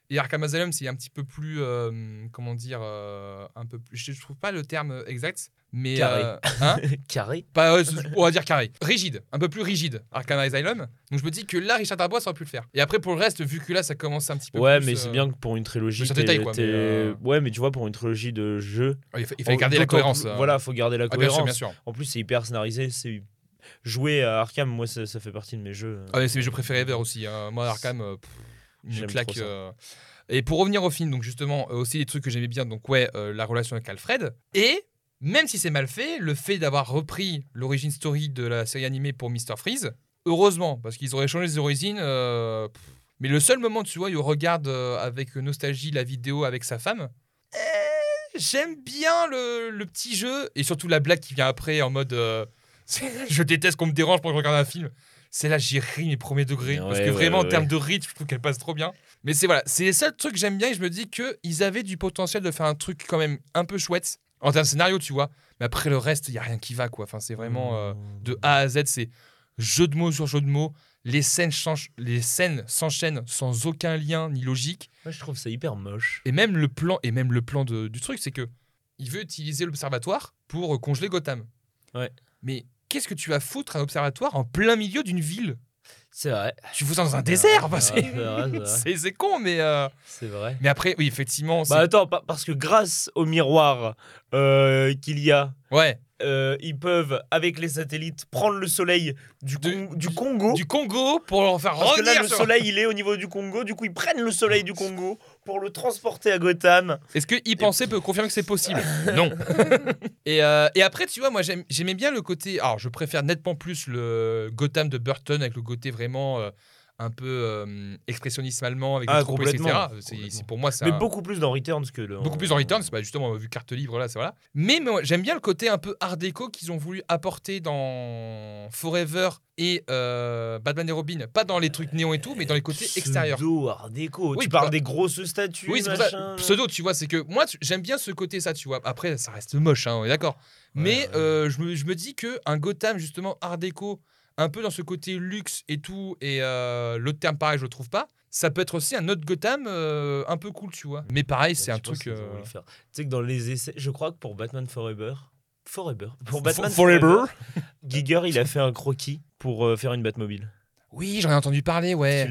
Et Arkham Asylum c'est un petit peu plus euh, comment dire euh, un peu plus, je, je trouve pas le terme exact, mais Carré. euh, hein [LAUGHS] Carré. pas, euh, on va dire carré. Rigide, un peu plus rigide, Arkham Asylum. Donc je me dis que là, Richard Darbois, ça aurait pu le faire. Et après, pour le reste, vu que là, ça commence un petit peu Ouais, plus, mais euh, c'est bien que pour une trilogie. t'es- détaille, quoi, mais, euh, Ouais, mais tu vois, pour une trilogie de jeux. Il, fa- il fallait garder la cohérence. euh. Voilà, faut garder la Ah, bien cohérence. sûr, bien sûr. En plus, c'est hyper scénarisé. C'est jouer à Arkham, moi, ça, ça fait partie de mes jeux. Ah, mais c'est mes jeux préférés ever aussi. hein. Moi, Arkham, euh, pff, une claque. euh. Et pour revenir au film, donc justement, euh, aussi les trucs que j'aimais bien, donc ouais, euh, la relation avec Alfred. Et même si c'est mal fait, le fait d'avoir repris l'origine story de la série animée pour Mr. Freeze, heureusement, parce qu'ils auraient changé les origines. euh, mais le seul moment, tu vois, il regarde euh, avec nostalgie la vidéo avec sa femme. eh, J'aime bien le, le petit jeu et surtout la blague qui vient après en mode euh, [LAUGHS] je déteste qu'on me dérange pendant que je regarde un film. C'est là j'ai ri mes premiers degrés parce que ouais, vraiment en termes de rythme, je trouve qu'elle passe trop bien. Mais c'est voilà, c'est les seuls trucs que j'aime bien et je me dis que ils avaient du potentiel de faire un truc quand même un peu chouette en termes de scénario, tu vois. Mais après le reste, il y a rien qui va quoi. Enfin, c'est vraiment euh, de A à Z, c'est jeu de mots sur jeu de mots. Les scènes changent, les scènes s'enchaînent sans aucun lien ni logique. Moi, je trouve ça hyper moche. Et même le plan, et même le plan de- du truc, c'est que il veut utiliser l'observatoire pour congeler Gotham. Ouais. Mais qu'est-ce que tu vas foutre un observatoire en plein milieu d'une ville? C'est vrai. Tu fous ça dans un désert. bah, [LAUGHS] C'est con, mais. euh, C'est vrai. Mais après, oui, effectivement. Bah attends, pa- parce que grâce au miroir euh, qu'il y a, ouais. euh, ils peuvent, avec les satellites, prendre le soleil du, Con- du Congo. Du Congo pour en faire Parce que revenir là, le soleil, il est au niveau du Congo. Du coup, ils prennent le soleil du Congo pour le transporter à Gotham. Est-ce que y penser peut confirmer que c'est possible [LAUGHS] Non. et, euh, et après, tu vois, moi j'aimais bien le côté. Alors, je préfère nettement plus le Gotham de Burton avec le côté vraiment euh, un peu euh, expressionnisme allemand avec Ah, des troupes, etc. C'est- pour moi c'est Mais un- beaucoup plus dans Returns que dans. beaucoup plus dans Returns. Bah, justement, vu carte livre là, c'est voilà. Mais, mais j'aime bien le côté un peu art déco qu'ils ont voulu apporter dans Forever et euh, Batman et Robin. Pas dans les trucs néons et tout, mais dans les côtés extérieurs. Pseudo art déco. Oui, tu parles bah- des grosses statues. Oui, c'est pour ça. machin. Pseudo, tu vois, c'est que moi, tu- j'aime bien ce côté, ça, tu vois. Après, ça reste moche, hein, on est d'accord. Mais ouais. euh, je, me, je me dis que un Gotham, justement, art déco, un peu dans ce côté luxe et tout, et euh, l'autre terme, pareil, je le trouve pas. Ça peut être aussi un autre Gotham euh, un peu cool, tu vois. Mais pareil, c'est Ouais, un truc. euh. Tu sais que dans les essais, je crois que pour Batman Forever. Forever. Pour For- Batman Forever. Giger, il a fait un croquis pour euh, faire une Batmobile. Oui, j'en ai entendu parler, ouais.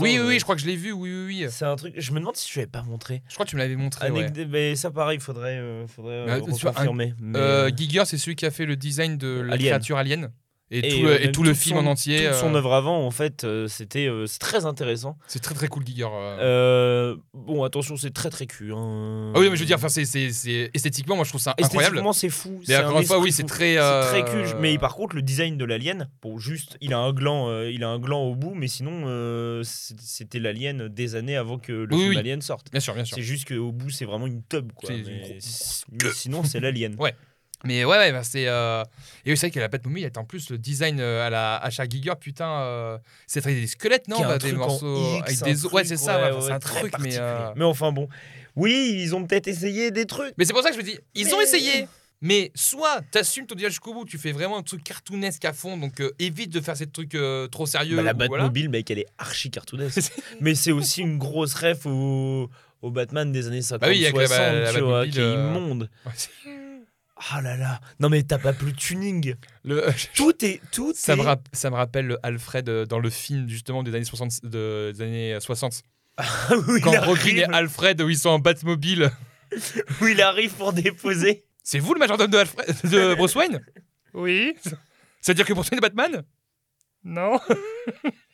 Oui, oui, oui, je crois que je l'ai vu, oui, oui, oui. C'est un truc. Je me demande si je l'avais pas montré. Je crois que tu me l'avais montré, ouais. Mais ça, pareil, faudrait, euh, faudrait euh, vois, un- confirmer. mais, euh, Giger, c'est celui qui a fait le design de la Alien. créature alien. Et, et, tout, euh, le, et même tout le toute film son- en entier. Toute son euh, œuvre avant, en fait, euh, c'était euh, c'est très intéressant. C'est très très cool, Giger. euh. Euh, bon, attention, c'est très très cul. hein. Ah oui, mais je veux dire, enfin, c'est, c'est, c'est- esthétiquement, moi je trouve ça incroyable. Esthétiquement, c'est fou. Mais encore une fois, oui, c'est très. C'est euh, très cul. Mais par contre, le design de l'alien, bon, juste, il a un gland, euh, il a un gland au bout, mais sinon, euh, c'était l'alien des années avant que le Oui, film oui. Alien sorte. Bien sûr, bien sûr. C'est juste qu'au bout, c'est vraiment une tub, quoi. Mais, mais sinon, c'est l'alien. [LAUGHS] Ouais. Mais ouais, ouais, bah, c'est. euh, Et c'est vrai qu'à la Batmobile, il y a en plus le design euh, à la chaque Giger, putain. euh, C'est très des squelettes, non Bah, Des morceaux X, avec des. Ouais, truc, c'est ça, ouais, ouais, enfin, c'est un truc, mais. euh, Mais enfin, bon. Oui, ils ont peut-être essayé des trucs. Mais c'est pour ça que je me dis, ils ont essayé. Mais soit t'assumes ton dialogue jusqu'au bout, tu fais vraiment un truc cartoonesque à fond, donc euh, évite de faire ces trucs euh, trop sérieux. Bah, la ou voilà. Batmobile, mec, elle est archi cartoonesque. [LAUGHS] mais c'est aussi une grosse ref au, au Batman des années 50 Bah oui, avec la- 60 la tu vois, Batmobile, qui est euh, immonde. Ouais, Ah là là. Non mais t'as pas plus de tuning. le- [LAUGHS] Tout est tout Ça est... me, ça me rappelle le Alfred euh, dans le film justement des années 60. de- des années 60. où, il Quand Robin et Alfred, où ils sont en Batmobile. [LAUGHS] où il arrive pour déposer. C'est vous le majordome de, Alfred, de Bruce Wayne? Oui. C'est-à-dire que Bruce Wayne est Batman? Non. [LAUGHS]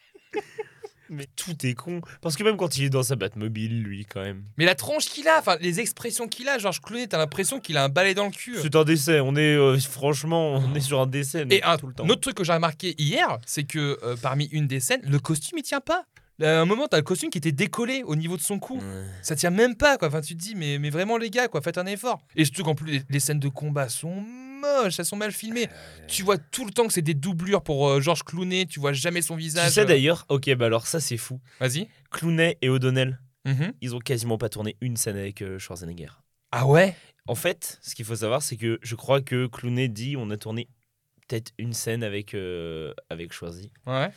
Mais tout est con. Parce que même quand il est dans sa Batmobile, lui, quand même. Mais la tronche qu'il a, enfin les expressions qu'il a, Georges Clooney, t'as l'impression qu'il a un balai dans le cul. C'est un décès. On est euh, franchement, on est sur un décès. Et un, tout le temps. un autre truc que j'ai remarqué hier, c'est que euh, parmi une des scènes, le costume il tient pas. À un moment, t'as le costume qui était décollé au niveau de son cou. Ouais. Ça tient même pas, quoi. Enfin, tu te dis, mais, mais vraiment, les gars, quoi, faites un effort. Et surtout qu'en plus, les, les scènes de combat sont moches, elles sont mal filmées. Tu vois tout le temps que c'est des doublures pour euh, Georges Clooney, tu vois jamais son Tu visage. sais euh. d'ailleurs, ok, bah alors ça c'est fou. Vas-y. Clooney et O'Donnell, Mhm. ils ont quasiment pas tourné une scène avec euh, Schwarzenegger. Ah ouais? En fait, ce qu'il faut savoir, c'est que je crois que Clooney dit on a tourné peut-être une scène avec, euh, avec Schwarzy. Ouais.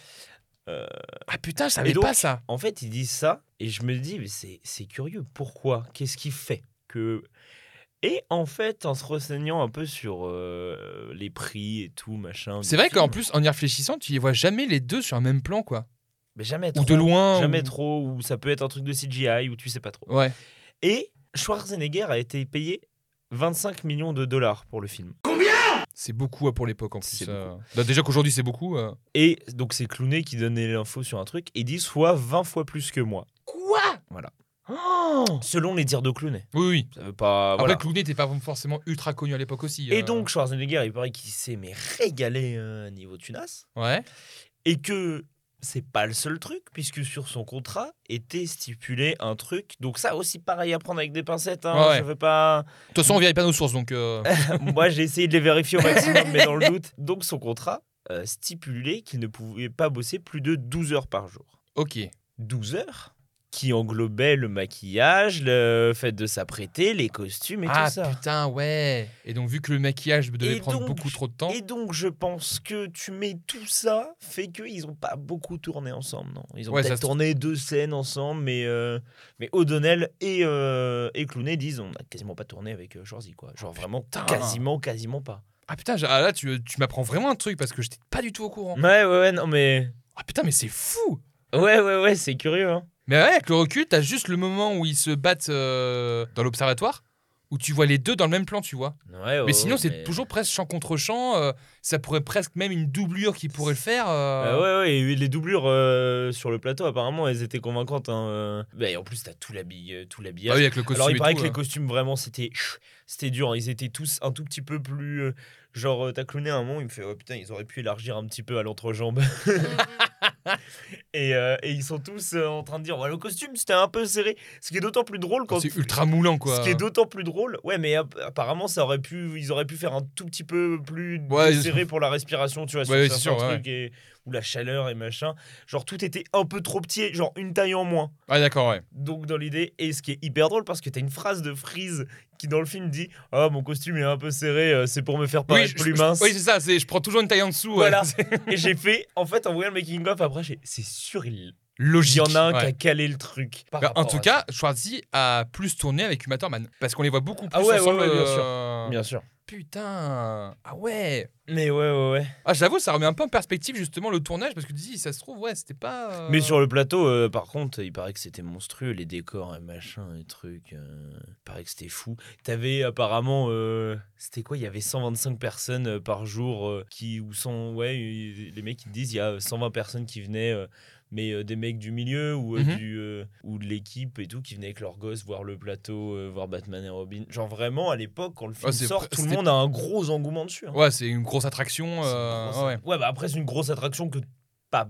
Euh, Ah putain, je savais donc- pas ça. En fait, ils disent ça et je me dis, mais c'est curieux. Pourquoi? Qu'est-ce qui fait que. Et en fait, en se renseignant un peu sur euh, les prix et tout, machin. C'est vrai qu'en plus, en y réfléchissant, tu les vois jamais les deux sur un même plan, quoi. mais jamais Ou trop. de loin. Jamais ou- trop, ou ça peut être un truc de CGI, ou tu sais pas trop. Ouais. Et Schwarzenegger a été payé 25 millions de dollars pour le film. C'est beaucoup euh, pour l'époque en plus. Euh. Bah, déjà qu'aujourd'hui c'est beaucoup. euh. Et donc c'est Clooney qui donnait l'info sur un truc et dit soit 20 fois plus que moi. Quoi? Voilà. Oh Selon les dires de Clooney. Oui, oui. Ça veut pas. Après, voilà. Clooney n'était pas forcément ultra connu à l'époque aussi. Et euh. donc Schwarzenegger, il paraît qu'il s'est mais régalé euh, niveau tunas. Ouais. Et que c'est pas le seul truc, puisque sur son contrat était stipulé un truc. Donc ça aussi pareil à prendre avec des pincettes. Hein, Ouais. Je veux pas. De toute façon, on vérifie pas nos sources donc. euh, [LAUGHS] Moi, j'ai essayé de les vérifier au maximum, mais dans le [LAUGHS] doute. Donc, son contrat euh, stipulait qu'il ne pouvait pas bosser plus de 12 heures par jour. Ok. 12 heures? Qui englobait le maquillage, le fait de s'apprêter, les costumes et ah tout ça. putain, ouais. Et donc, vu que le maquillage devait Et prendre donc- beaucoup trop de temps. Et donc, je pense que tu mets tout ça, fait qu'ils n'ont pas beaucoup tourné ensemble, non Ils ont Ouais, peut-être tourné deux scènes ensemble, mais, euh, mais O'Donnell et, euh, et Clooney disent on n'a quasiment pas tourné avec euh, Schwarzy, quoi. Genre vraiment, Putain. quasiment, quasiment pas. Ah putain, ah, là, tu, tu m'apprends vraiment un truc parce que j'étais pas du tout au courant. Ouais, ouais, ouais, non, mais... Ah putain, mais c'est fou Ouais, ouais, ouais, c'est curieux. Hein. Mais ouais, avec le recul, t'as juste le moment où ils se battent euh, dans l'observatoire, où tu vois les deux dans le même plan, tu vois. Ouais, ouais, mais sinon, ouais, c'est mais- toujours presque champ contre champ. euh, ça pourrait presque même une doublure qui pourrait le faire. euh. Euh, ouais, ouais, et les doublures sur le plateau, apparemment, elles étaient convaincantes. Hein. Bah, et en plus, t'as tout l'habillage. Tout l'habillage. Ah oui, avec le costume Alors, il paraît tout, que les costumes, vraiment, c'était c'était dur. hein. Ils étaient tous un tout petit peu plus. Genre, euh, t'as clowné un moment, il me fait Oh putain, ils auraient pu élargir un petit peu à l'entrejambe. [LAUGHS] et, euh, et ils sont tous euh, en train de dire Ouais, le costume, c'était un peu serré. Ce qui est d'autant plus drôle quand. C'est ultra moulant, quoi. Ce qui est d'autant plus drôle, ouais, mais app- apparemment, ça aurait pu, ils auraient pu faire un tout petit peu plus Ouais, serré pour la respiration, tu vois, sur Ouais, certains c'est sûr, trucs et ou la chaleur et machin. Genre tout était un peu trop petit, genre une taille en moins. Ah, d'accord, ouais. Donc dans l'idée, et ce qui est hyper drôle parce que t'as une phrase de Freeze qui dans le film dit Ah mon costume est un peu serré, euh, c'est pour me faire paraître plus je- mince. oui, c'est ça. c'est- Je prends toujours une taille en dessous. Voilà. [LAUGHS] Et j'ai fait, en fait, en voyant le making of après, j'ai- c'est sûr il, y en a un ouais. qui a calé le truc. Bah, en tout cas, Schwarzy a plus tourné avec Uma Thurman. Parce qu'on les voit beaucoup plus Ah ouais, ensemble. ouais, bien sûr. euh, bien sûr. Putain. Ah ouais. Mais ouais, ouais, ouais. Ah, j'avoue, ça remet un peu en perspective justement le tournage parce que tu dis, ça se trouve, ouais, c'était pas. euh, Mais sur le plateau, euh, par contre, il paraît que c'était monstrueux, les décors et machin et trucs. euh, il paraît que c'était fou. T'avais apparemment, euh, c'était quoi? Il y avait 125 personnes euh, par jour euh, qui ou sont, ouais, euh, les mecs ils disent il y a 120 personnes qui venaient. euh, mais euh, des mecs du milieu ou, euh, Mhm. du, euh, ou de l'équipe et tout qui venaient avec leurs gosses voir le plateau, voir Batman et Robin. Genre vraiment à l'époque quand le film Ouais, sort, tout le monde a un gros engouement dessus. hein. Ouais, c'est une grosse attraction. C'est une grosse- ouais. ouais, bah après c'est une grosse attraction que pas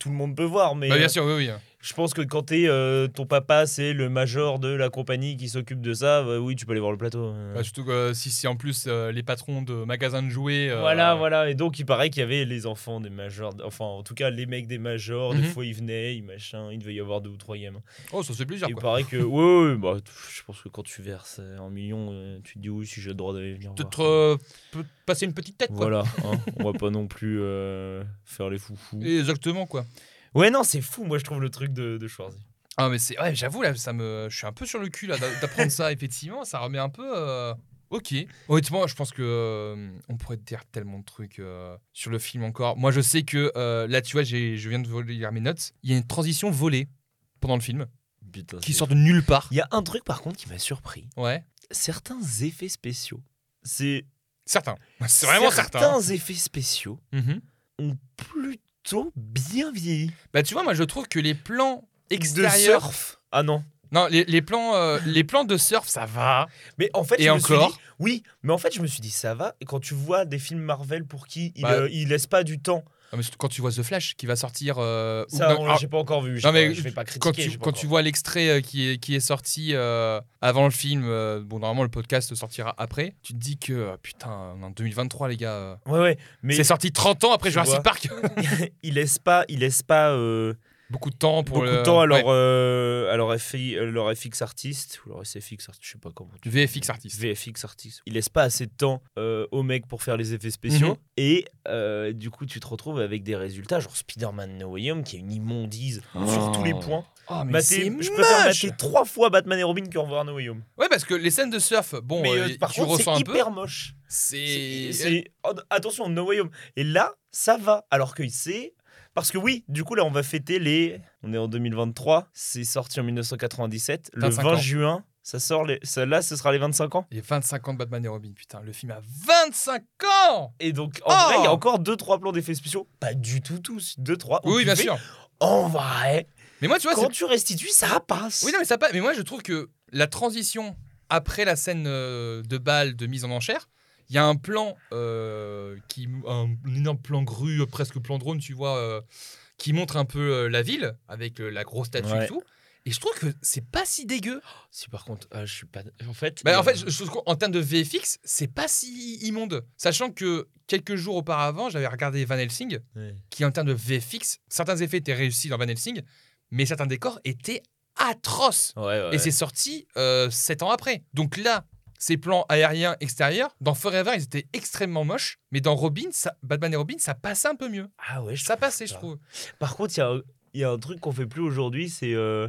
tout le monde peut voir, mais Bah, bien sûr, oui, oui. Je pense que quand t'es euh, ton papa, c'est le major de la compagnie qui s'occupe de ça, bah oui, tu peux aller voir le plateau. euh. Bah, surtout que si c'est en plus euh, les patrons de magasins de jouets. euh, Voilà, voilà. Et donc, il paraît qu'il y avait les enfants des majors, enfin, en tout cas, les mecs des majors. Des Mhm. fois, ils venaient, ils machin. Il devait y avoir deux ou trois gamins. Oh, ça fait plaisir. il quoi. paraît que, [LAUGHS] ouais, ouais, bah, je pense que quand tu verses euh, un million, euh, tu te dis oui, si j'ai le droit d'aller venir. Peut-être euh, passer une petite tête, quoi. Voilà, hein, [LAUGHS] on va pas non plus euh, faire les foufous. Exactement, quoi. Ouais, non, c'est fou, moi, je trouve le truc de, de Schwarzy. Ah, mais c'est. Ouais, j'avoue, là, ça me. Je suis un peu sur le cul, là, d'a- d'apprendre ça, [LAUGHS] effectivement. Ça remet un peu. euh, Ok. Honnêtement, je pense que euh, on pourrait dire tellement de trucs euh, sur le film encore. Moi, je sais que euh, là, tu vois, j'ai- je viens de vous lire mes notes. Il y a une transition volée pendant le film Putain, qui sort de nulle part. Il y a un truc, par contre, qui m'a surpris. Ouais. Certains effets spéciaux. C'est Certain. C'est vraiment certain. hein. Certains effets spéciaux Mhm. ont plutôt bien vieilli. Bah, tu vois, moi, je trouve que les plans De extérieurs. surf. Ah non. Non, les, les plans, euh, les plans de surf, ça va. Mais en fait, Et je me suis encore dit- oui, mais en fait, je me suis dit ça va. Et quand tu vois des films Marvel pour qui il, Bah, euh, il laisse pas du temps, Non, mais surtout quand tu vois The Flash qui va sortir. euh, ou- ça, alors, j'ai pas encore vu. pas- je vais pas critiquer. quand tu, quand vois l'extrait euh, qui est, qui est sorti euh, avant le film, euh, bon, normalement le podcast sortira après, tu te dis que putain, en 2023, les gars. Ouais, ouais. Mais c'est sorti 30 ans après Jurassic. Park. [LAUGHS] [LAUGHS] il laisse pas, il laisse pas Beaucoup de temps pour beaucoup le. de temps à leur, ouais, euh, à leur, FI, euh, leur FX artiste ou leur SFX artiste, je sais pas comment. tu- VFX artiste. VFX artiste. Il laisse pas assez de temps euh, aux mecs pour faire les effets spéciaux. Mhm. Et euh, du coup, tu te retrouves avec des résultats, genre Spider-Man No Way Home, qui est une immondise sur tous les points. Oh, mais c'est je préfère mater trois fois Batman et Robin que revoir No Way Home. Ouais, parce que les scènes de surf, bon, Mais euh, euh, par tu contre, ressens c'est un peu. hyper moche. C'est. C'est- c'est- oh, Attention, No Way Home. Et là, ça va. Alors que c'est. Parce que oui, du coup, là, on va fêter les. On est en 2023. C'est sorti en 1997. Le 25 20 ans. juin, ça sort. Les... Ça, là, ce sera les 25 ans. Les 25 ans de Batman et Robin, putain, le film a 25 ans Et donc, en Oh vrai, il y a encore 2-3 plans d'effets spéciaux. Pas du tout tous. 2-3. Oui, bien sûr. En vrai, Mais moi, tu vois, quand tu restitues, ça passe. Oui, non, mais ça passe. Mais moi, je trouve que la transition après la scène euh, de balle de mise en enchère, il y a un plan euh, qui, un, un énorme plan grue, euh, presque plan drone, tu vois, euh, qui montre un peu la ville avec la grosse statue Ouais. et tout. Et je trouve que c'est pas si dégueu. Si par contre, ah, je suis pas. En fait. Bah, en fait, je, je trouve qu'en termes de VFX, c'est pas si immonde. Sachant que quelques jours auparavant, j'avais regardé Van Helsing, qui en termes de VFX, certains effets étaient réussis dans Van Helsing, mais certains décors étaient atroces. Ouais, ouais. Et c'est sorti euh, 7 ans après. Donc là, ces plans aériens extérieurs, dans Forever, ils étaient extrêmement moches. Mais dans Robin, ça, Batman et Robin, ça passait un peu mieux. Ah ouais, je Ça passait, je trouve. Par contre, il y y a un truc qu'on fait plus aujourd'hui, c'est euh,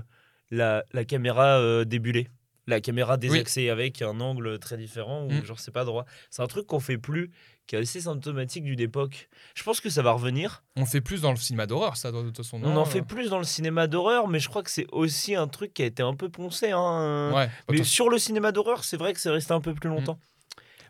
la, la caméra euh, débulée. La caméra désaxée avec un angle très différent ou Mm. genre c'est pas droit. C'est un truc qu'on fait plus qui est assez symptomatique d'une époque. Je pense que ça va revenir. On fait plus dans le cinéma d'horreur, ça, de toute façon. On en fait plus dans le cinéma d'horreur, mais je crois que c'est aussi un truc qui a été un peu poncé. Hein. Ouais. Mais sur le cinéma d'horreur, c'est vrai que c'est resté un peu plus longtemps.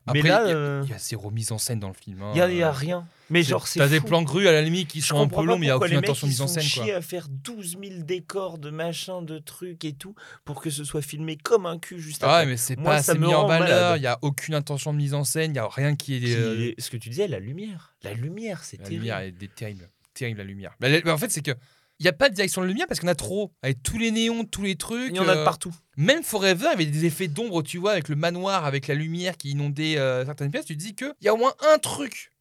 Après, mais là, il y a- euh, il y, a zéro mise en scène dans le film. hein. il y, a- il y a rien. Mais genre, c'est T'as des plans grus à la limite qui sont un peu longs, mais il n'y a aucune intention de ils mise en sont scène. chiés Quoi. à faire 12 000 décors de machin, de trucs et tout, pour que ce soit filmé comme un cul juste Ah ouais, après. mais c'est pas ça assez mis en valeur, il n'y a aucune intention de mise en scène, il n'y a rien qui est. Euh, ce que tu disais, la lumière. La lumière, c'est La terrible. lumière est terrible. Terrible la lumière. Mais la- mais en fait, c'est que. Il n'y a pas de direction de lumière parce qu'on a trop. Avec tous les néons, tous les trucs. Il y en a de euh, partout. Même Forever avait des effets d'ombre, tu vois, avec le manoir, avec la lumière qui inondait euh, certaines pièces. Tu te dis qu'il y a au moins un truc.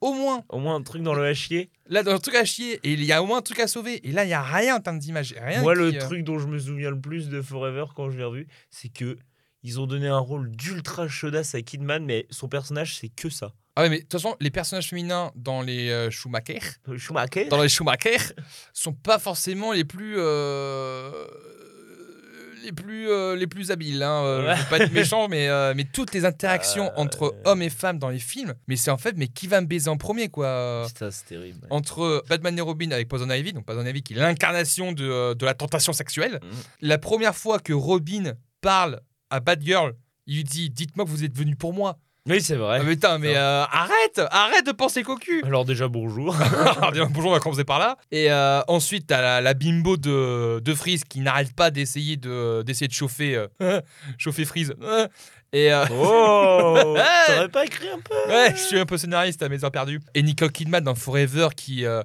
Au moins. Au moins un truc dans le hachier. Là, dans le truc à chier. Et il y a au moins un truc à sauver. Et là, il n'y a rien en termes d'image. Rien Moi, qui, le euh, truc dont je me souviens le plus de Forever quand je l'ai revu, c'est que ils ont donné un rôle d'ultra chaudasse à Kidman, mais son personnage, c'est que ça. Ah ouais, mais de toute façon, les personnages féminins dans les euh, Schumacher, Schumacher dans les Schumacher, [LAUGHS] sont pas forcément les plus euh, les plus euh, les plus habiles. Hein. Euh, Ouais. Je veux pas être méchant, mais euh, mais toutes les interactions Euh, entre hommes et femmes dans les films, mais c'est en fait, mais qui va me baiser en premier, quoi? Putain, c'est terrible. entre Batman et Robin avec Poison Ivy, donc Poison Ivy qui est l'incarnation de, euh, de la tentation sexuelle. Mhm. La première fois que Robin parle à Batgirl, il lui dit Dites-moi que vous êtes venu pour moi. Oui, c'est vrai. Ah, mais putain, mais euh, arrête Arrête de penser cocu Alors déjà, bonjour. [LAUGHS] Alors, déjà, Bonjour, on va commencer par là. Et euh, ensuite, t'as la, la bimbo de, de Freeze qui n'arrête pas d'essayer de, d'essayer de chauffer, euh, [LAUGHS] chauffer Freeze. Et euh, Oh. [LAUGHS] T'aurais pas écrit un peu Ouais, je suis un peu scénariste à mes heures perdues. Et Nicole Kidman dans Forever qui. euh,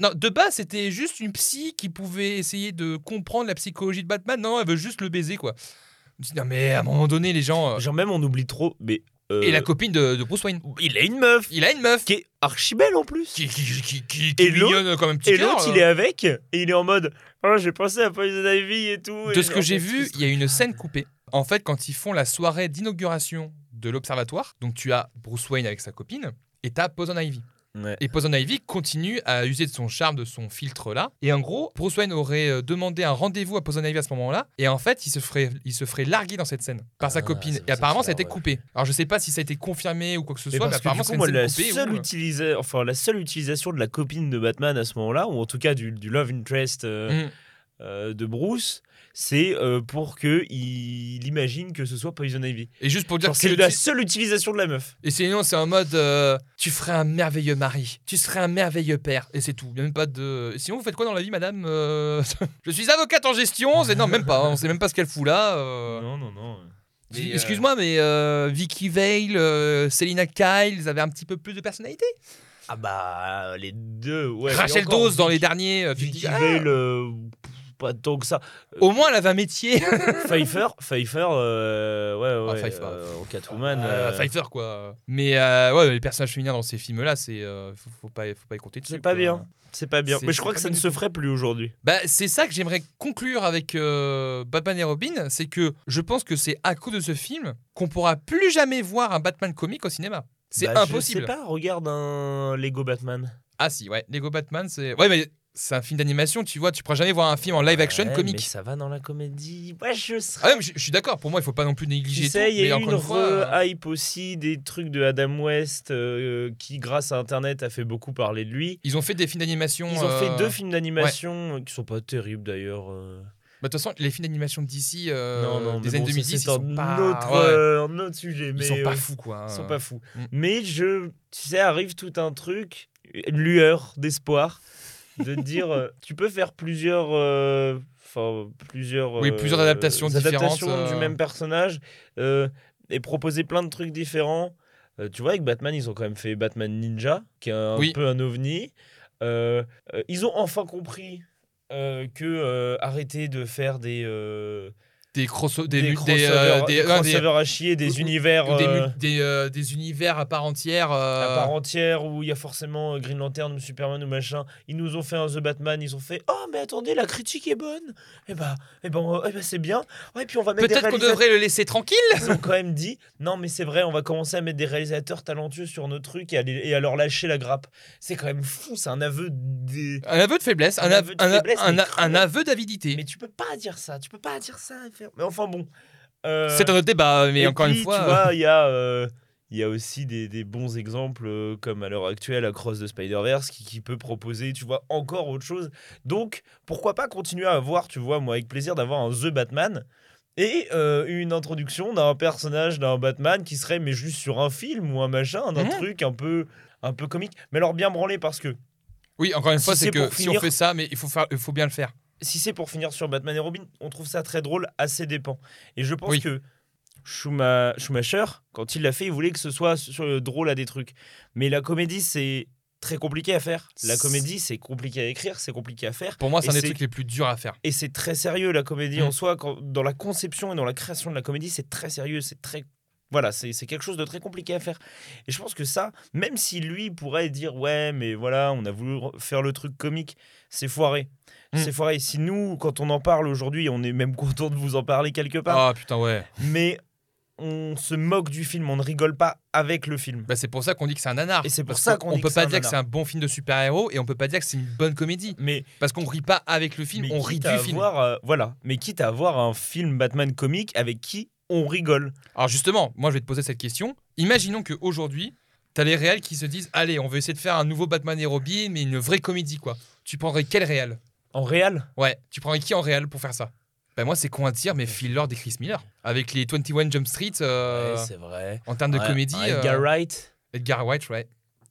non, de base, c'était juste une psy qui pouvait essayer de comprendre la psychologie de Batman. Non, elle veut juste le baiser, quoi. Non, mais à un moment donné, les gens. euh, Genre même, on oublie trop, mais... euh, Et la copine de, de Bruce Wayne. Il a une meuf Il a une meuf qui est archi belle en plus. qui, qui, qui, qui, qui est mignonne comme un petit Et cœur, l'autre, euh. il est avec, et il est en mode Oh, j'ai pensé à Poison Ivy et tout. De et ce que j'ai vu, il y a une scène coupée. En fait, quand ils font la soirée d'inauguration de l'observatoire, donc tu as Bruce Wayne avec sa copine et t'as Poison Ivy. Ouais. Et Poison Ivy continue à user de son charme, de son filtre là. Et en gros, Bruce Wayne aurait euh, demandé un rendez-vous à Poison Ivy à ce moment-là. Et en fait, il se ferait, il se ferait larguer dans cette scène par sa Ah, copine. Et apparemment, ça a été ouais. coupé. Alors je sais pas si ça a été confirmé ou quoi que ce Mais soit, mais apparemment c'est la coupée. seule, euh, utilisa- enfin, la seule utilisation de la copine de Batman à ce moment-là, ou en tout cas du, du love interest euh, Mm. euh, de Bruce, c'est euh, pour que il imagine que ce soit Poison Ivy. Et juste pour dire Genre, que C'est la seule utilisation de la meuf. Et sinon, c'est en mode euh, tu ferais un merveilleux mari, tu serais un merveilleux père, et c'est tout. Il y a même pas de. Sinon, vous faites quoi dans la vie, madame Euh, [LAUGHS] Je suis avocate en gestion. C'est non, même pas. On sait même pas ce qu'elle fout là. Non, non, non. Excuse-moi, mais Vicky Vale, Selina Kyle, ils avaient un petit peu plus de personnalité? Ah bah, les deux, ouais. Rachel Dawes dans les derniers. tu Vicky dis, ah, Vale, euh, pas tant que ça. au moins, elle avait un métier. [LAUGHS] Pfeiffer, [LAUGHS] Pfeiffer, euh, ouais, Ah, ouais, Pfeiffer. euh, en Catwoman. Euh, euh, Pfeiffer, quoi. Mais euh, ouais, les personnages féminins dans ces films-là, c'est euh, faut, faut pas, faut pas y compter dessus. c'est pas quoi. bien. C'est pas bien. Mais je crois que ça ne se ferait plus aujourd'hui. Bah, c'est ça que j'aimerais conclure avec euh, Batman et Robin, c'est que je pense que c'est à cause de ce film qu'on pourra plus jamais voir un Batman comique au cinéma. C'est Bah, impossible. Je sais pas, regarde un Lego Batman. Ah si, ouais, Lego Batman, c'est ouais, mais c'est un film d'animation, tu vois, tu pourras jamais voir un film en live action Ouais, comique. Mais ça va dans la comédie. Ouais, je serais. Ah ouais, mais je je suis d'accord. Pour moi, il faut pas non plus négliger Tu sais, il y a eu une une fois, euh, re-hype aussi des trucs de Adam West euh, qui, grâce à Internet, a fait beaucoup parler de lui. ils ont fait des films d'animation. Ils ont euh, fait deux films d'animation euh, qui sont pas terribles d'ailleurs. euh. bah, De toute façon, les films d'animation d'ici, euh, non, non, des années bon, ça, 2010, ils c'est sont un pas. autre, ouais, euh, un autre sujet. Mais ils sont pas euh, fous, quoi. Ils sont hein. pas fous. Mm. Mais je, tu sais, arrive tout un truc, une lueur d'espoir, de te dire, euh, tu peux faire plusieurs, euh, enfin plusieurs, Oui, euh, plusieurs adaptations adaptations différentes, du euh. même personnage euh, et proposer plein de trucs différents. Euh, tu vois, avec Batman, ils ont quand même fait Batman Ninja, qui est un Oui. peu un ovni. Euh, euh, ils ont enfin compris. euh, que euh, arrêter de faire des euh, Des, crossovers, des, euh, des des- des- crossovers à chier, des ou- univers ou des, mu- euh, des, euh, univers à part entière. euh, à part entière où il y a forcément euh, Green Lantern Superman ou machin. Ils nous ont fait un The Batman, ils ont fait Oh, mais attendez, la critique est bonne. Et bah, et ben, euh, eh ben, c'est bien. Ouais, et puis on va Peut-être qu'on devrait le laisser tranquille. Ils ont quand même dit Non, mais c'est vrai, on va commencer à mettre des réalisateurs talentueux sur nos trucs et à, les- et à leur lâcher la grappe. C'est quand même fou, c'est un aveu des. Un aveu de faiblesse, un, Un av- aveu de faiblesse, un aveu d'avidité. Mais tu peux pas dire ça, tu peux pas dire ça. Mais enfin bon. euh, C'est un autre débat, mais encore une fois. Tu euh, vois, il y a. euh, il y a aussi des, des bons exemples euh, comme à l'heure actuelle Across the Spider-Verse qui, qui peut proposer, tu vois, encore autre chose. Donc, pourquoi pas continuer à avoir, tu vois, moi avec plaisir d'avoir un The Batman et euh, une introduction d'un personnage d'un Batman qui serait mais juste sur un film ou un machin, d'un Mhm. truc un peu un peu comique, mais alors bien branlé parce que Oui, encore une Si fois, c'est que si on fait ça, mais il faut, faire, il faut bien le faire. Si c'est pour finir sur Batman et Robin, on trouve ça très drôle, assez dépend. Et je pense Oui. que Schuma- Schumacher, quand il l'a fait, il voulait que ce soit sur- drôle à des trucs. Mais la comédie, c'est très compliqué à faire. La comédie, c'est compliqué à écrire, c'est compliqué à faire. Pour moi, c'est un des trucs les plus durs à faire. Et c'est très sérieux, la comédie Mm. en soi. Quand, dans la conception et dans la création de la comédie, c'est très sérieux, c'est très... Voilà, c'est quelque chose de très compliqué à faire. Et je pense que ça, même si lui pourrait dire ouais, mais voilà, on a voulu re- faire le truc comique, c'est foiré. Mm. C'est foiré. Si nous, quand on en parle aujourd'hui, on est même [LAUGHS] content de vous en parler quelque part, Ah putain, ouais. mais on se moque du film, on ne rigole pas avec le film. Bah, c'est pour ça qu'on dit que c'est un nanar. Et c'est pour Parce ça qu'on On dit peut que pas dire que c'est un bon film de super-héros et on peut pas dire que c'est une bonne comédie. Mais Parce qu'on rit pas avec le film, on rit du film. avoir, euh, voilà, mais quitte à avoir un film Batman comique avec qui on rigole. Alors justement, moi je vais te poser cette question. Imaginons qu'aujourd'hui, t'as les réels qui se disent Allez, on veut essayer de faire un nouveau Batman et Robin, mais une vraie comédie quoi. Tu prendrais quel réel? En réel? Ouais, tu prendrais qui en réel pour faire ça? Ben moi c'est con à dire, mais Phil Lord et Chris Miller. Avec les 21 Jump Street, euh, Ouais, c'est vrai. en termes de Ouais, comédie. un euh, Edgar Wright. Edgar Wright, ouais.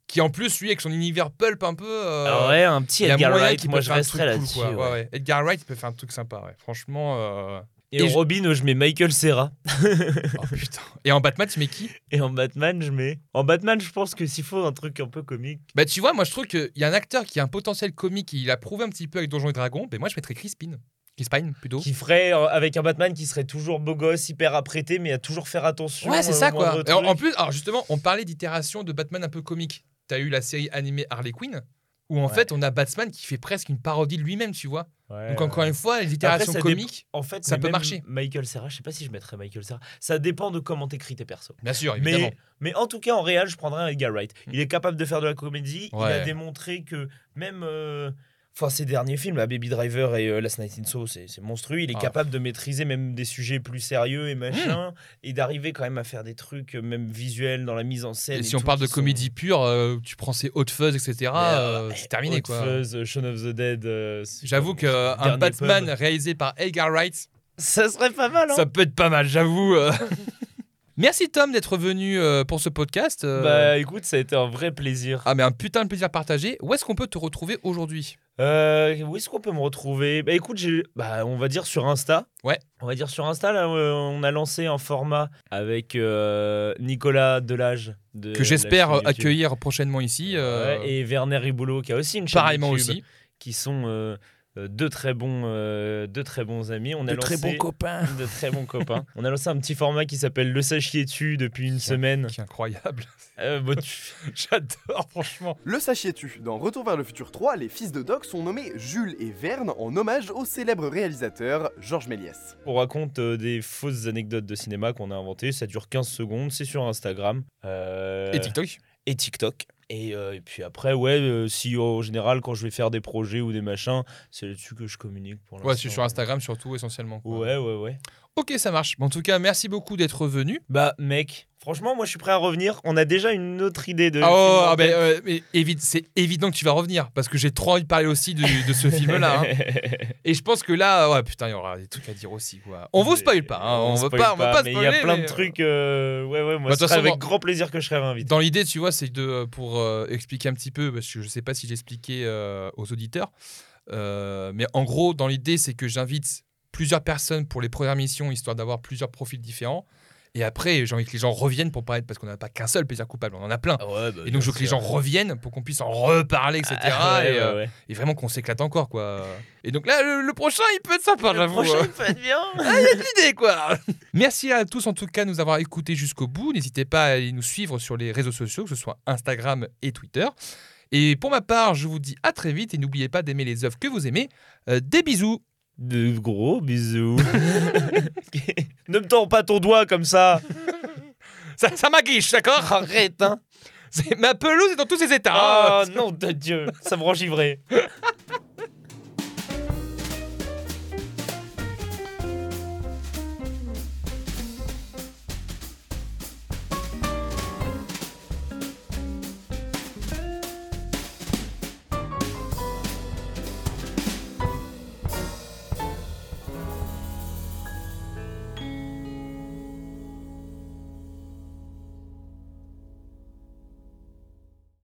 Qui en plus, lui, avec son univers pulp un peu. euh, Ah ouais, un petit Edgar Wright. qu'il Moi, je resterais cool, là-dessus. ouais. Ouais, ouais. Edgar Wright, il peut faire un truc sympa, ouais. Franchement. Et, Et en je- Robin, je mets Michael Serra. [LAUGHS] Oh putain. Et en Batman, tu mets qui? Et en Batman, je mets. En Batman, je pense que s'il faut un truc un peu comique. Bah, tu vois, moi, je trouve qu'il y a un acteur qui a un potentiel comique, il a prouvé un petit peu avec Donjons et Dragons. Ben moi, je mettrais Chris Pine. Chris Pine, plutôt. Qui ferait euh, avec un Batman qui serait toujours beau gosse, hyper apprêté, mais à toujours faire attention. Ouais, c'est euh, ça, quoi. Et en, plus, alors justement, on parlait d'itération de Batman un peu comique. T'as eu la série animée Harley Quinn, où en Ouais. fait, on a Batman qui fait presque une parodie de lui-même, tu vois. Ouais, Donc, ouais. encore une fois, les itérations ça comiques, En fait, ça peut marcher. Michael Serra, je sais pas si je mettrais Michael Serra. Ça dépend de comment t'écris tes persos. bien sûr, évidemment. Mais, mais en tout cas, en réel, je prendrais un Edgar Wright. Il est capable de faire de la comédie. Il a démontré que même. euh, Enfin, ses derniers films, Baby Driver et euh, Last Night in Soho, c'est monstrueux. Il est Ah. capable de maîtriser même des sujets plus sérieux et machin, et d'arriver quand même à faire des trucs, euh, même visuels, dans la mise en scène. Et et si on parle de sont- comédie pure, euh, tu prends ces Hot Fuzz, etc., euh, c'est terminé, Hot quoi. Fuzz, Shaun of the Dead. J'avoue qu'un Batman pub. réalisé par Edgar Wright, Ça serait pas mal, hein ça peut être pas mal, j'avoue. [LAUGHS] Merci Tom d'être venu euh, pour ce podcast. euh. Bah écoute, ça a été un vrai plaisir. Ah mais un putain de plaisir partagé. Où est-ce qu'on peut te retrouver aujourd'hui? Euh, où est-ce qu'on peut me retrouver? Bah écoute, bah on va dire sur Insta. Ouais. On va dire sur Insta là, on a lancé un format avec Nicolas Delage de Que j'espère accueillir prochainement ici. Ouais, et Werner Riboulot qui a aussi une chaîne pareillement YouTube, aussi. qui sont deux très bons, euh, deux très bons amis. On a lancé copains. [LAUGHS] de très bons copains. On a lancé un petit format qui s'appelle Le Sachiez-tu depuis une semaine. Qui est incroyable. [LAUGHS] Euh, tu- [LAUGHS] J'adore, franchement. Le sachiez-tu Dans Retour vers le futur 3, les fils de Doc sont nommés Jules et Verne en hommage au célèbre réalisateur Georges Méliès. On raconte euh, des fausses anecdotes de cinéma qu'on a inventées. Ça dure 15 secondes. C'est sur Instagram. Euh, Et TikTok et TikTok. Et, euh, et puis après, ouais, euh, si en général, quand je vais faire des projets ou des machins, c'est là-dessus que je communique pour l'instant. Ouais, c'est sur Instagram surtout, essentiellement. quoi. Ouais, ouais, ouais. Ok, ça marche. En tout cas, merci beaucoup d'être venu. Bah, mec, franchement, moi, je suis prêt à revenir. On a déjà une autre idée de. Ah, oh, ah, ben, euh, c'est évident que tu vas revenir parce que j'ai trop envie de parler aussi de, de ce film-là. hein. [LAUGHS] Et je pense que là, ouais, putain, il y aura des trucs à dire aussi. Quoi. On vous spoil pas. hein, On, veut pas, on veut pas mais spoiler. il y a plein mais, de euh, trucs. euh, Ouais, ouais, moi, Bah, de ce toute serait façon, avec dans- grand plaisir que je serais invité. Dans l'idée, tu vois, c'est de pour euh, expliquer un petit peu, parce que je sais pas si j'ai expliqué euh, aux auditeurs, mais en gros, dans l'idée, c'est que j'invite plusieurs personnes pour les premières missions, histoire d'avoir plusieurs profils différents. Et après, j'ai envie que les gens reviennent pour parler, parce qu'on n'a pas qu'un seul plaisir coupable, on en a plein. Ah ouais, bah, Et donc, je veux que les gens reviennent pour qu'on puisse en reparler, etc. Ah, ouais, et, euh, ouais, et vraiment qu'on s'éclate encore, quoi. Et donc là, le, le prochain, il peut être sympa, Le j'avoue. prochain, hein. il peut être bien. l'idée, quoi. Merci à tous, en tout cas, de nous avoir écoutés jusqu'au bout. N'hésitez pas à aller nous suivre sur les réseaux sociaux, que ce soit Instagram et Twitter. Et pour ma part, je vous dis à très vite et n'oubliez pas d'aimer les œuvres que vous aimez. Euh, des bisous. De gros bisous. ne me tords pas ton doigt comme ça. Ça, ça m'aguiche, d'accord Arrête, hein. C'est- Ma pelouse est dans tous ses états. Hein. non de Dieu, ça me rend givré.